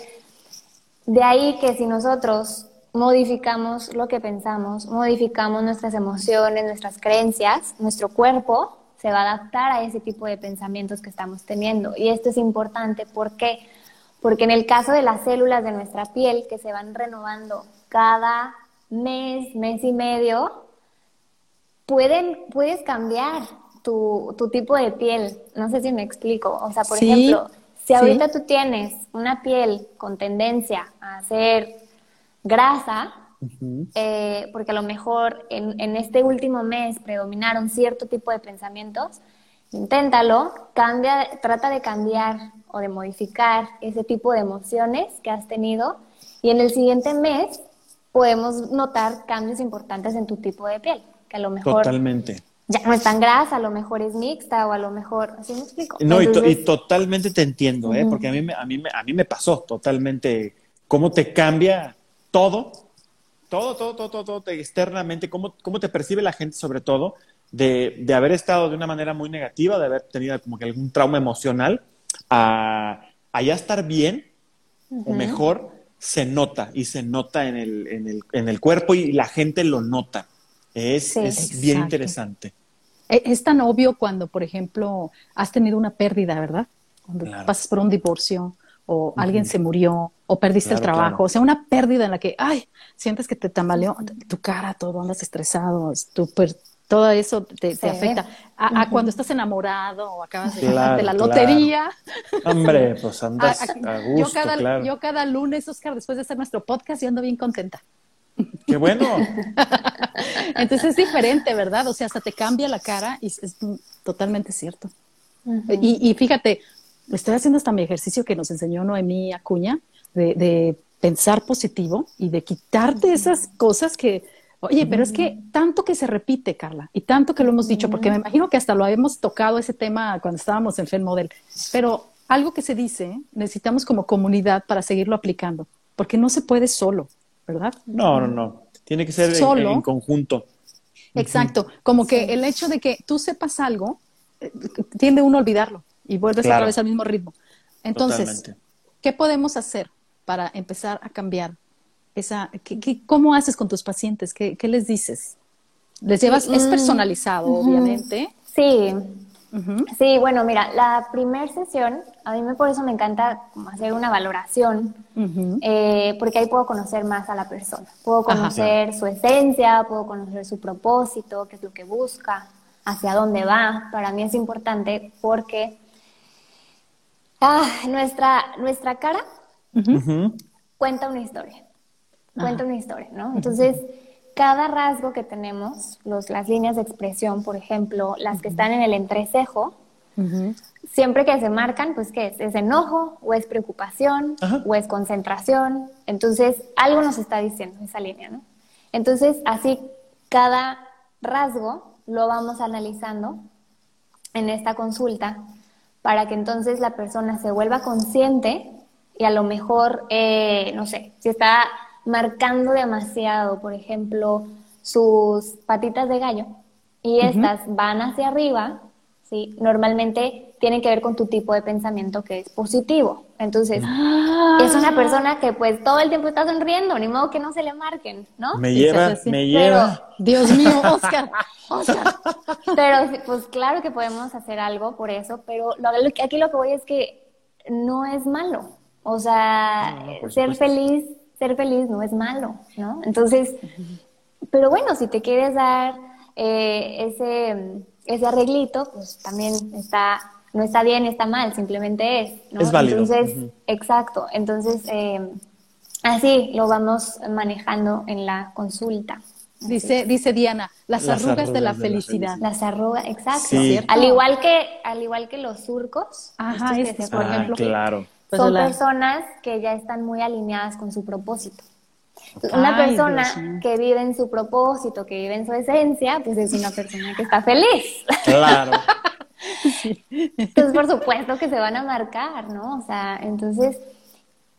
de ahí que si nosotros modificamos lo que pensamos, modificamos nuestras emociones, nuestras creencias, nuestro cuerpo se va a adaptar a ese tipo de pensamientos que estamos teniendo. Y esto es importante, ¿por qué? Porque en el caso de las células de nuestra piel que se van renovando cada mes, mes y medio, pueden, puedes cambiar tu, tipo de piel. No sé si me explico. O sea, por ejemplo, si ahorita tú tienes una piel con tendencia a ser grasa, eh, porque a lo mejor en, este último mes predominaron cierto tipo de pensamientos, inténtalo, cambia, trata de cambiar o de modificar ese tipo de emociones que has tenido y en el siguiente mes podemos notar cambios importantes en tu tipo de piel, que a lo mejor Totalmente. ya no es tan grasa, a lo mejor es mixta o a lo mejor, ¿así me explico? No, y, totalmente te entiendo, ¿eh? porque a mí, a, mí, a mí me pasó totalmente cómo te cambia todo, todo, todo, todo, todo, externamente, cómo, cómo te percibe la gente sobre todo, de, de, haber estado de una manera muy negativa, de haber tenido como que algún trauma emocional, a, ya estar bien o mejor, se nota y se nota en el, en el, en el cuerpo y la gente lo nota. Es, es bien interesante. E, es tan obvio cuando, por ejemplo, has tenido una pérdida, ¿verdad? Cuando pasas por un divorcio o alguien se murió o perdiste el trabajo, o sea, una pérdida en la que, ay, sientes que te tambaleó tu cara, todo, andas estresado, tu, todo eso te, afecta. A, cuando estás enamorado o acabas de ganar de la lotería. Hombre, pues andas a, gusto, yo cada, Yo cada lunes, Oscar, después de hacer nuestro podcast, yo ando bien contenta. ¡Qué bueno! Entonces es diferente, ¿verdad? O sea, hasta te cambia la cara y es, totalmente cierto. y, y, fíjate, estoy haciendo hasta mi ejercicio que nos enseñó Noemí Acuña de, pensar positivo y de quitarte esas cosas que, oye, pero es que tanto que se repite, Carla, y tanto que lo hemos dicho, porque me imagino que hasta lo hemos tocado ese tema cuando estábamos en FED Model, pero algo que se dice, necesitamos como comunidad para seguirlo aplicando, porque no se puede solo, ¿verdad? No, no, no. Tiene que ser solo, en, conjunto. Exacto. Como que el hecho de que tú sepas algo tiende uno a olvidarlo y vuelves otra vez al mismo ritmo. Entonces, ¿qué podemos hacer para empezar a cambiar esa, cómo haces con tus pacientes? ¿Qué, les dices? ¿Les llevas, es mm, personalizado, obviamente? Sí, Sí, bueno, mira, la primera sesión, a mí me, por eso me encanta hacer una valoración, eh, porque ahí puedo conocer más a la persona. Puedo conocer su esencia, puedo conocer su propósito, qué es lo que busca, hacia dónde va. Para mí es importante porque ah, nuestra, nuestra cara cuenta una historia. Cuenta una historia, ¿no? Entonces cada rasgo que tenemos, los, las líneas de expresión, por ejemplo, las que están en el entrecejo, siempre que se marcan, pues ¿qué es? ¿Es enojo o es preocupación o es concentración? Entonces, algo nos está diciendo esa línea, ¿no? Entonces, así cada rasgo lo vamos analizando en esta consulta para que entonces la persona se vuelva consciente y a lo mejor, eh, no sé, si está marcando demasiado, por ejemplo, sus patitas de gallo y estas van hacia arriba, ¿sí? normalmente tienen que ver con tu tipo de pensamiento que es positivo. Entonces, ah. es una persona que pues todo el tiempo está sonriendo, ni modo que no se le marquen, ¿no? Me lleva, me lleva. Dios mío, Oscar, Oscar. Pero pues claro que podemos hacer algo por eso, pero lo, aquí lo que voy es que no es malo. O sea, ser feliz ser feliz no es malo, ¿no? Entonces, pero bueno, si te quieres dar eh, ese, ese arreglito, pues también está, no está bien, está mal, simplemente es, ¿no? Es válido. Entonces, exacto, entonces, eh, así lo vamos manejando en la consulta. Dice, dice Diana, las, arrugas, de la felicidad. Las arrugas, exacto. Al igual que, al igual que los surcos. Ajá, este, por ah, ejemplo. Claro. Pues son personas que ya están muy alineadas con su propósito. una persona que vive en su propósito, que vive en su esencia, pues es una persona que está feliz. Claro. Entonces, por supuesto que se van a marcar, ¿no? O sea, entonces,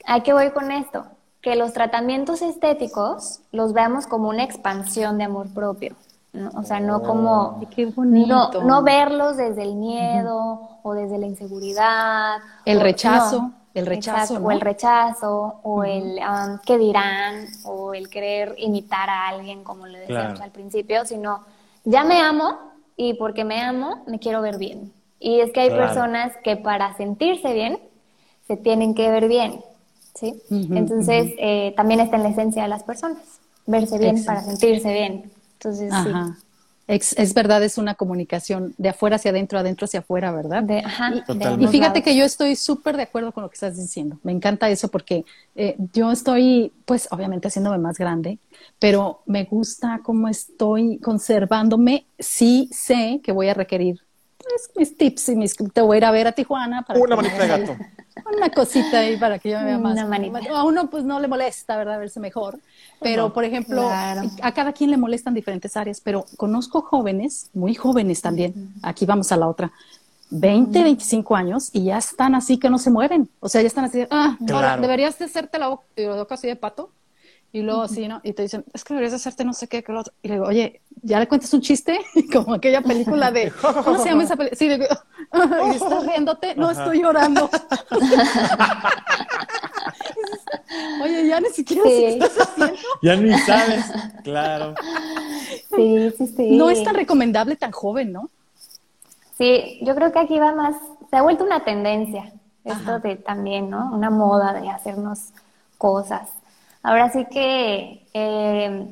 ¿a qué voy con esto? Que los tratamientos estéticos los veamos como una expansión de amor propio. ¿no? O sea, no como no, no verlos desde el miedo o desde la inseguridad. El rechazo. El rechazo. O el rechazo, o el um, qué dirán, o el querer imitar a alguien, como le decíamos al principio, sino ya me amo y porque me amo me quiero ver bien. Y es que hay personas que para sentirse bien se tienen que ver bien, ¿sí? Entonces eh, también está en la esencia de las personas, verse bien para sentirse bien. Entonces, sí. Es, verdad, es una comunicación de afuera hacia adentro, adentro hacia afuera, ¿verdad? y, fíjate que yo estoy súper de acuerdo con lo que estás diciendo. Me encanta eso porque eh, yo estoy, pues obviamente haciéndome más grande, pero me gusta cómo estoy conservándome. Sí sé que voy a requerir pues, mis tips y mis... Te voy a ir a ver a Tijuana. Para una manita de gato. Una cosita ahí para que yo me vea más. Una manita. A uno pues no le molesta, ¿verdad? Verse mejor. Pero, por ejemplo, a cada quien le molestan diferentes áreas, pero conozco jóvenes, muy jóvenes también, aquí vamos a la otra, 20, 25 años y ya están así que no se mueven. O sea, ya están así, ah, deberías de hacerte la boca así de pato y luego así, ¿no? Y te dicen, es que deberías hacerte no sé qué, que lo otro. Y le digo, oye, ¿ya le cuentas un chiste? Como aquella película de, ¿cómo se llama esa película? Sí, digo, ¿y estás riéndote? No, estoy llorando. oye, ya ni siquiera sí. qué estás haciendo. Ya ni sabes, claro. Sí, sí, sí. No es tan recomendable tan joven, ¿no? Sí, yo creo que aquí va más, se ha vuelto una tendencia, esto de también, ¿no? Una moda de hacernos cosas. Ahora sí que eh,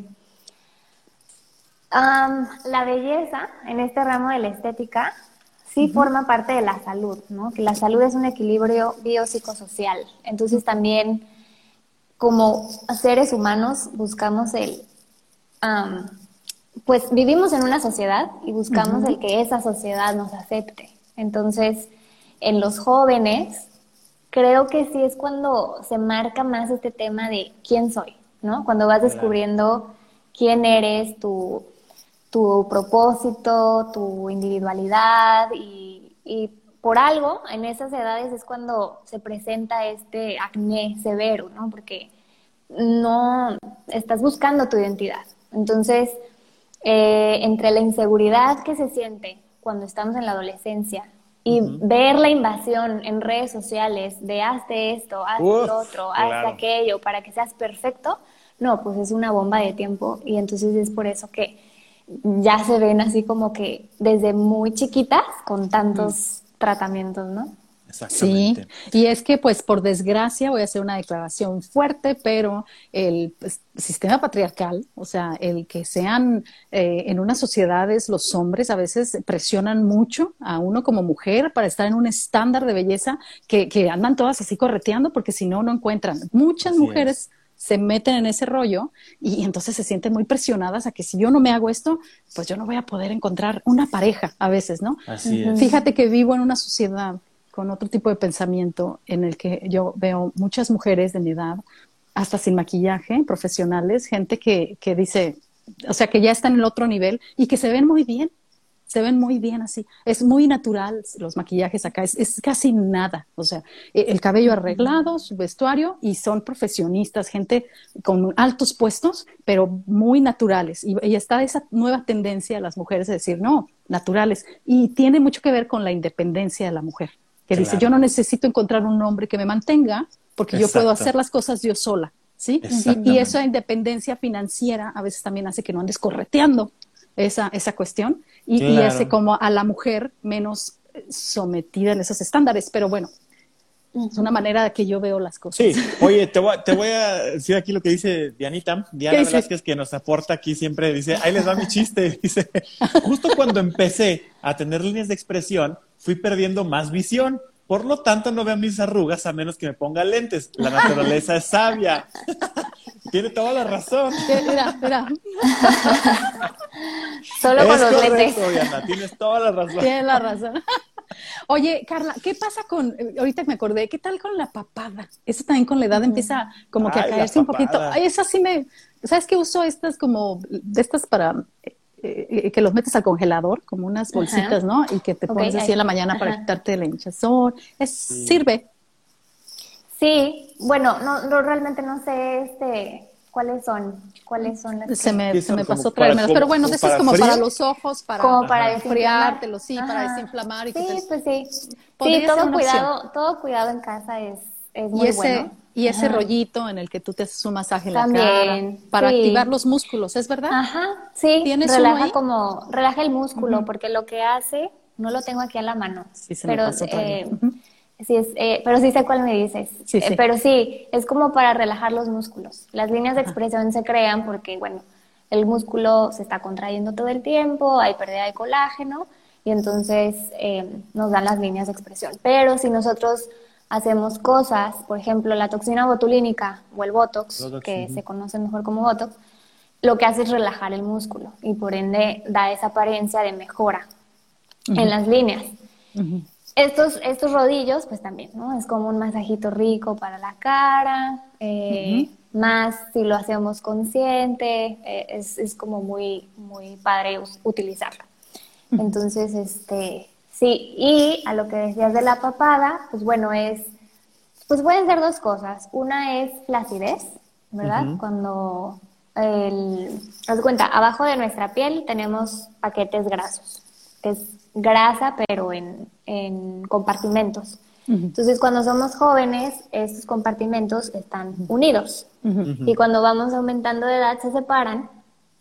la belleza en este ramo de la estética sí forma parte de la salud, ¿no? Que la salud es un equilibrio biopsicosocial. Entonces también como seres humanos buscamos el, pues vivimos en una sociedad y buscamos el que esa sociedad nos acepte. Entonces, en los jóvenes creo que sí es cuando se marca más este tema de quién soy, ¿no? Cuando vas descubriendo quién eres, tu, tu propósito, tu individualidad y, y, por algo en esas edades es cuando se presenta este acné severo, ¿no? Porque no estás buscando tu identidad. Entonces, eh, entre la inseguridad que se siente cuando estamos en la adolescencia y ver la invasión en redes sociales de hazte esto, hazte lo otro, hazte aquello para que seas perfecto, no, pues es una bomba de tiempo. Y entonces es por eso que ya se ven así como que desde muy chiquitas con tantos tratamientos, ¿no? Sí, y es que pues por desgracia voy a hacer una declaración fuerte, pero el pues, sistema patriarcal, o sea, el que sean eh, en unas sociedades los hombres a veces presionan mucho a uno como mujer para estar en un estándar de belleza que, que andan todas así correteando porque si no, no encuentran. Muchas mujeres se meten en ese rollo y entonces se sienten muy presionadas a que si yo no me hago esto, pues yo no voy a poder encontrar una pareja a veces, ¿no? Así Fíjate que vivo en una sociedad con otro tipo de pensamiento en el que yo veo muchas mujeres de mi edad, hasta sin maquillaje, profesionales, gente que, que dice, o sea, que ya está en el otro nivel y que se ven muy bien, se ven muy bien así. Es muy natural los maquillajes acá, es, es, casi nada. O sea, e, el cabello arreglado, su vestuario y son profesionistas, gente con altos puestos, pero muy naturales. Y, y está esa nueva tendencia a las mujeres de decir, no, naturales. Y tiene mucho que ver con la independencia de la mujer que dice, yo no necesito encontrar un hombre que me mantenga porque yo puedo hacer las cosas yo sola, ¿sí? Y, esa independencia financiera a veces también hace que no andes correteando esa, esa cuestión y, y hace como a la mujer menos sometida en esos estándares, pero bueno, es una manera que yo veo las cosas. Sí, oye, te voy, te voy a decir aquí lo que dice Dianita, Diana Velázquez, que nos aporta aquí siempre, dice, ahí les va mi chiste, dice, justo cuando empecé a tener líneas de expresión, fui perdiendo más visión. Por lo tanto, no veo mis arrugas a menos que me ponga lentes. La naturaleza es sabia. Tiene toda la razón. Mira, mira. Solo con los lentes. Diana, tienes toda la razón. Tienes la razón. Oye, Carla, ¿qué pasa con, ahorita me acordé, ¿qué tal con la papada? Eso también con la edad empieza como que a caerse un poquito. Ay, esa sí me, ¿sabes qué uso estas como, de estas para eh, que los metes al congelador, como unas bolsitas, ¿no? Y que te pones así en la mañana para quitarte la hinchazón. Es, Sirve. Sí, bueno, no, no, realmente no sé este cuáles son, cuáles son las se me, se me pasó traérmelas, pero bueno, eso es como para los ojos, para, como para enfriártelo, sí, para desinflamar y sí, pues sí, sí, todo cuidado, todo cuidado en casa es, es muy y ese, bueno. Y ese rollito en el que tú te haces un masaje en la cara para activar los músculos, ¿es verdad? Ajá, sí, relaja como, relaja el músculo, porque lo que hace, no lo tengo aquí a la mano, sí, se pero, me pasó eh, sí es, eh, pero sí sé cuál me dices, sí, eh, pero sí, es como para relajar los músculos. Las líneas de expresión se crean porque, bueno, el músculo se está contrayendo todo el tiempo, hay pérdida de colágeno, y entonces nos dan las líneas de expresión. Pero si nosotros hacemos cosas, por ejemplo, la toxina botulínica o el Botox, que se conoce mejor como Botox, lo que hace es relajar el músculo y por ende da esa apariencia de mejora en las líneas. Estos, estos rodillos, pues también, ¿no? Es como un masajito rico para la cara, eh, más si lo hacemos consciente, eh, es, es, como muy, muy padre utilizarlo. Entonces, este, Sí, y a lo que decías de la papada, pues bueno, es, pues pueden ser dos cosas. Una es flacidez, ¿verdad? Cuando el, haz cuenta, abajo de nuestra piel tenemos paquetes grasos, que es grasa, pero en, en compartimentos. Entonces, cuando somos jóvenes, estos compartimentos están unidos. Y cuando vamos aumentando de edad, se separan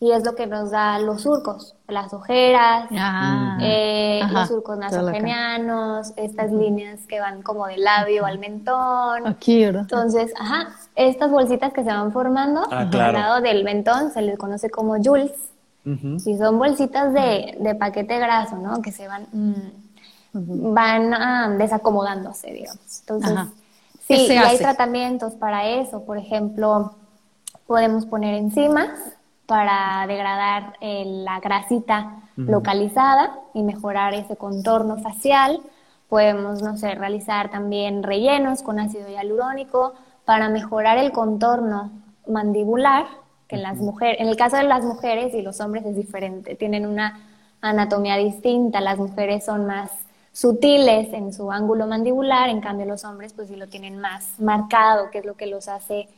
y es lo que nos da los surcos, las ojeras, ah, eh, los surcos nasogenianos, estas líneas que van como del labio al mentón. Aquí, Entonces, ajá, estas bolsitas que se van formando ah, al lado del mentón se les conoce como Jules. Y son bolsitas de, de, paquete graso, ¿no? Que se van, van ah, desacomodándose, digamos. Entonces, sí, y hay tratamientos para eso. Por ejemplo, podemos poner enzimas para degradar eh, la grasita localizada y mejorar ese contorno facial. Podemos, no sé, realizar también rellenos con ácido hialurónico para mejorar el contorno mandibular, que en las mujeres, en el caso de las mujeres y los hombres es diferente, tienen una anatomía distinta, las mujeres son más sutiles en su ángulo mandibular, en cambio los hombres pues sí lo tienen más marcado, que es lo que los hace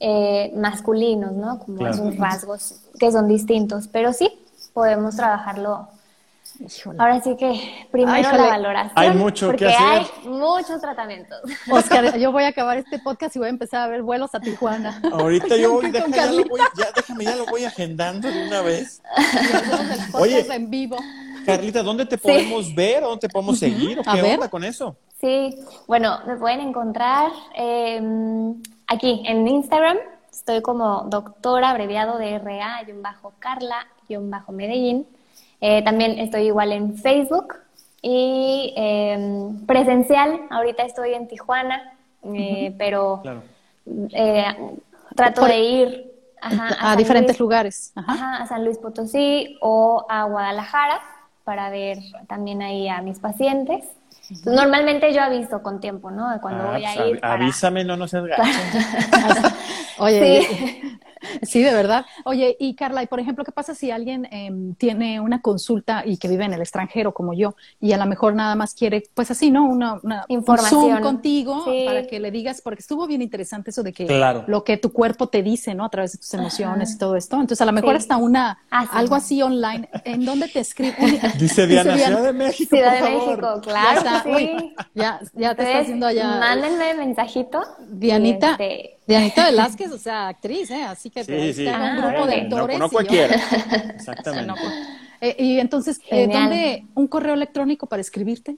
eh, masculinos, ¿no? Como esos rasgos que son distintos, pero sí, podemos trabajarlo Ahora sí que primero la valoración. Hay mucho porque que hacer. hay muchos tratamientos. Oscar, yo voy a acabar este podcast y voy a empezar a ver vuelos a Tijuana. Ahorita yo voy, deja, ya lo voy, ya, déjame, ya lo voy agendando de una vez. Oye, en vivo. Carlita, ¿dónde te podemos ver? ¿Dónde te podemos seguir? ¿O qué onda con eso? Sí, bueno, me pueden encontrar eh, aquí en Instagram. Estoy como doctora abreviado de RA-Carla-Medellín. Eh, también estoy igual en Facebook y eh, presencial. Ahorita estoy en Tijuana, eh, pero eh, trato de ir a, diferentes lugares. a San Luis Potosí o a Guadalajara para ver también ahí a mis pacientes. normalmente yo aviso con tiempo, ¿no? Cuando ah, voy a pues ir. Avísame, no nos seas Oye, sí. Sí, de verdad. Oye, y Carla, y por ejemplo, ¿qué pasa si alguien em, tiene una consulta y que vive en el extranjero como yo y a lo mejor nada más quiere, pues así, ¿no? Una, información contigo para que le digas, porque estuvo bien interesante eso de que lo que tu cuerpo te dice, ¿no? A través de tus emociones y todo esto. Entonces, a lo mejor está una, ah, algo así online. ¿En dónde te escribe? Dice Diana, Ciudad de México. Ciudad de México, claro. Ya, sí. ya, ya te está haciendo allá. Mándenme mensajito. Dianita. Este, Dianita Velázquez, o sea, actriz, ¿eh? Así que sí, sí. un grupo de actores. No, no cualquiera. Exactamente. Eh, y entonces, eh, ¿dónde un correo electrónico para escribirte?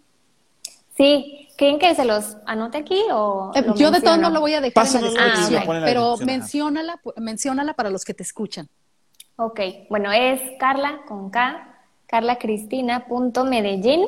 Sí, ¿quieren que se los anote aquí o eh, Yo de todo no lo voy a dejar en la descripción, pero menciónala, menciónala para los que te escuchan. Ok, bueno, es Carla con K, carlacristina.medellín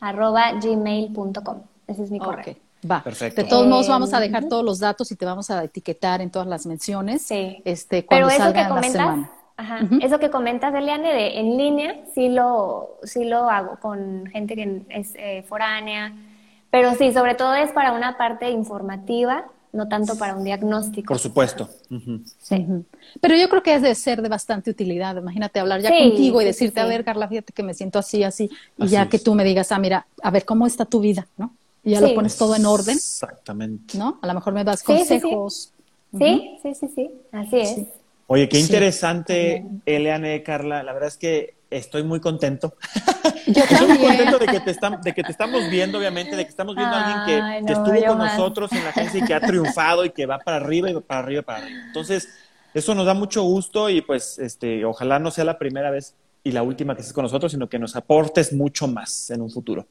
arroba gmail.com. Ese es mi correo. Va. Perfecto. De todos modos, vamos a dejar todos los datos y te vamos a etiquetar en todas las menciones. Sí. Este, cuando Pero eso que comentas, Ajá. Eso que comentas, Eliane, de en línea, sí lo, sí lo hago con gente que es eh, foránea. Pero sí, sobre todo es para una parte informativa, no tanto para un diagnóstico. Por supuesto. Sí. Pero yo creo que es de ser de bastante utilidad. Imagínate hablar ya contigo y decirte, a ver, Carla, fíjate que me siento así, así, y ya que tú me digas, ah, mira, a ver, ¿cómo está tu vida? ¿no? Y ya lo pones todo en orden. Exactamente. ¿No? A lo mejor me das consejos. Sí, sí, sí, sí, así es. Oye, qué interesante, Eliane, Carla. La verdad es que estoy muy contento. Yo estoy muy contento de que, te de que te estamos viendo, obviamente, de que estamos viendo a alguien que, estuvo con nosotros en la agencia y que ha triunfado y que va para arriba y para arriba, para arriba. Entonces, eso nos da mucho gusto y pues este, ojalá no sea la primera vez y la última que estés con nosotros, sino que nos aportes mucho más en un futuro.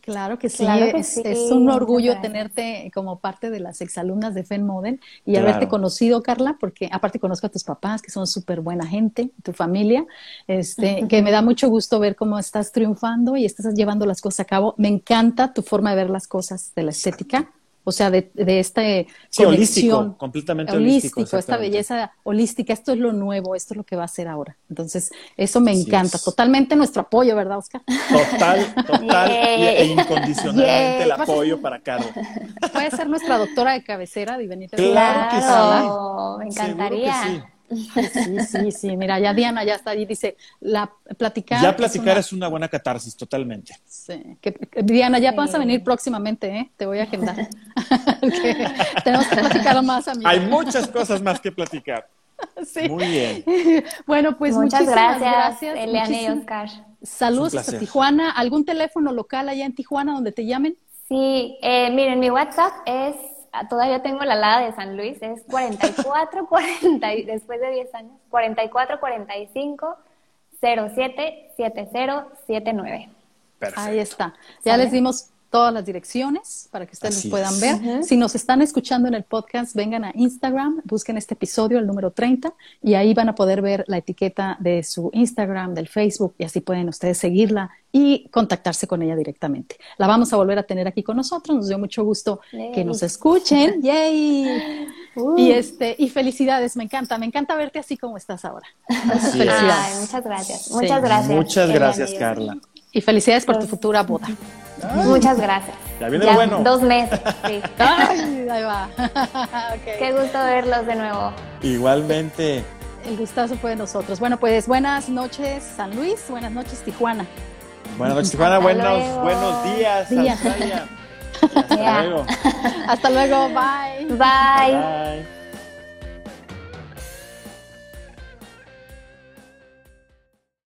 Claro que sí, es, un orgullo tenerte como parte de las exalumnas de FEN Model y haberte conocido, Carla, porque aparte conozco a tus papás, que son súper buena gente, tu familia, este, que me da mucho gusto ver cómo estás triunfando y estás llevando las cosas a cabo. Me encanta tu forma de ver las cosas de la estética o sea, de, de esta sí, holístico, completamente holístico. esta belleza holística, esto es lo nuevo, esto es lo que va a ser ahora. Entonces, eso me encanta. Totalmente nuestro apoyo, ¿verdad, Oscar? Total, total e incondicionalmente el apoyo para Carlos. Puede ser nuestra doctora de cabecera, Divenita. Claro, claro me encantaría. Sí, sí, sí. Mira, ya Diana ya está ahí, dice, la platicar. Ya platicar es una, buena catarsis, totalmente. Sí. Que, Diana, ya vas a venir próximamente, ¿eh? Te voy a agendar. tenemos que platicar más, amiga. Hay muchas cosas más que platicar. Sí. Muy bien. Bueno, pues muchas gracias, gracias Eliane y Oscar. Saludos a Tijuana. ¿Algún teléfono local allá en Tijuana donde te llamen? Sí, eh, miren, mi WhatsApp es todavía tengo la alada de San Luis, es 44, 40, después de 10 años, 44, 45, 07, 70, 79. Perfecto. Ahí está. Ya les dimos todas las direcciones para que ustedes puedan ver. Si nos están escuchando en el podcast, vengan a Instagram, busquen este episodio, el número 30, y ahí van a poder ver la etiqueta de su Instagram, del Facebook, y así pueden ustedes seguirla y contactarse con ella directamente. La vamos a volver a tener aquí con nosotros, nos dio mucho gusto que nos escuchen. ¡Yay! Uh. Y este y felicidades, me encanta, me encanta verte así como estás ahora. felicidades. muchas gracias. Muchas gracias. Muchas gracias, Carla. Y felicidades por tu futura boda. Muchas gracias. Ya viene bueno. Dos meses, sí. Ay, ahí va. Qué gusto verlos de nuevo. Igualmente. El gustazo fue de nosotros. Bueno, pues buenas noches, San Luis. Buenas noches, Tijuana. Buenas noches, Tijuana. buenos, buenos días, Hasta luego. Hasta luego. Bye. Bye. Bye.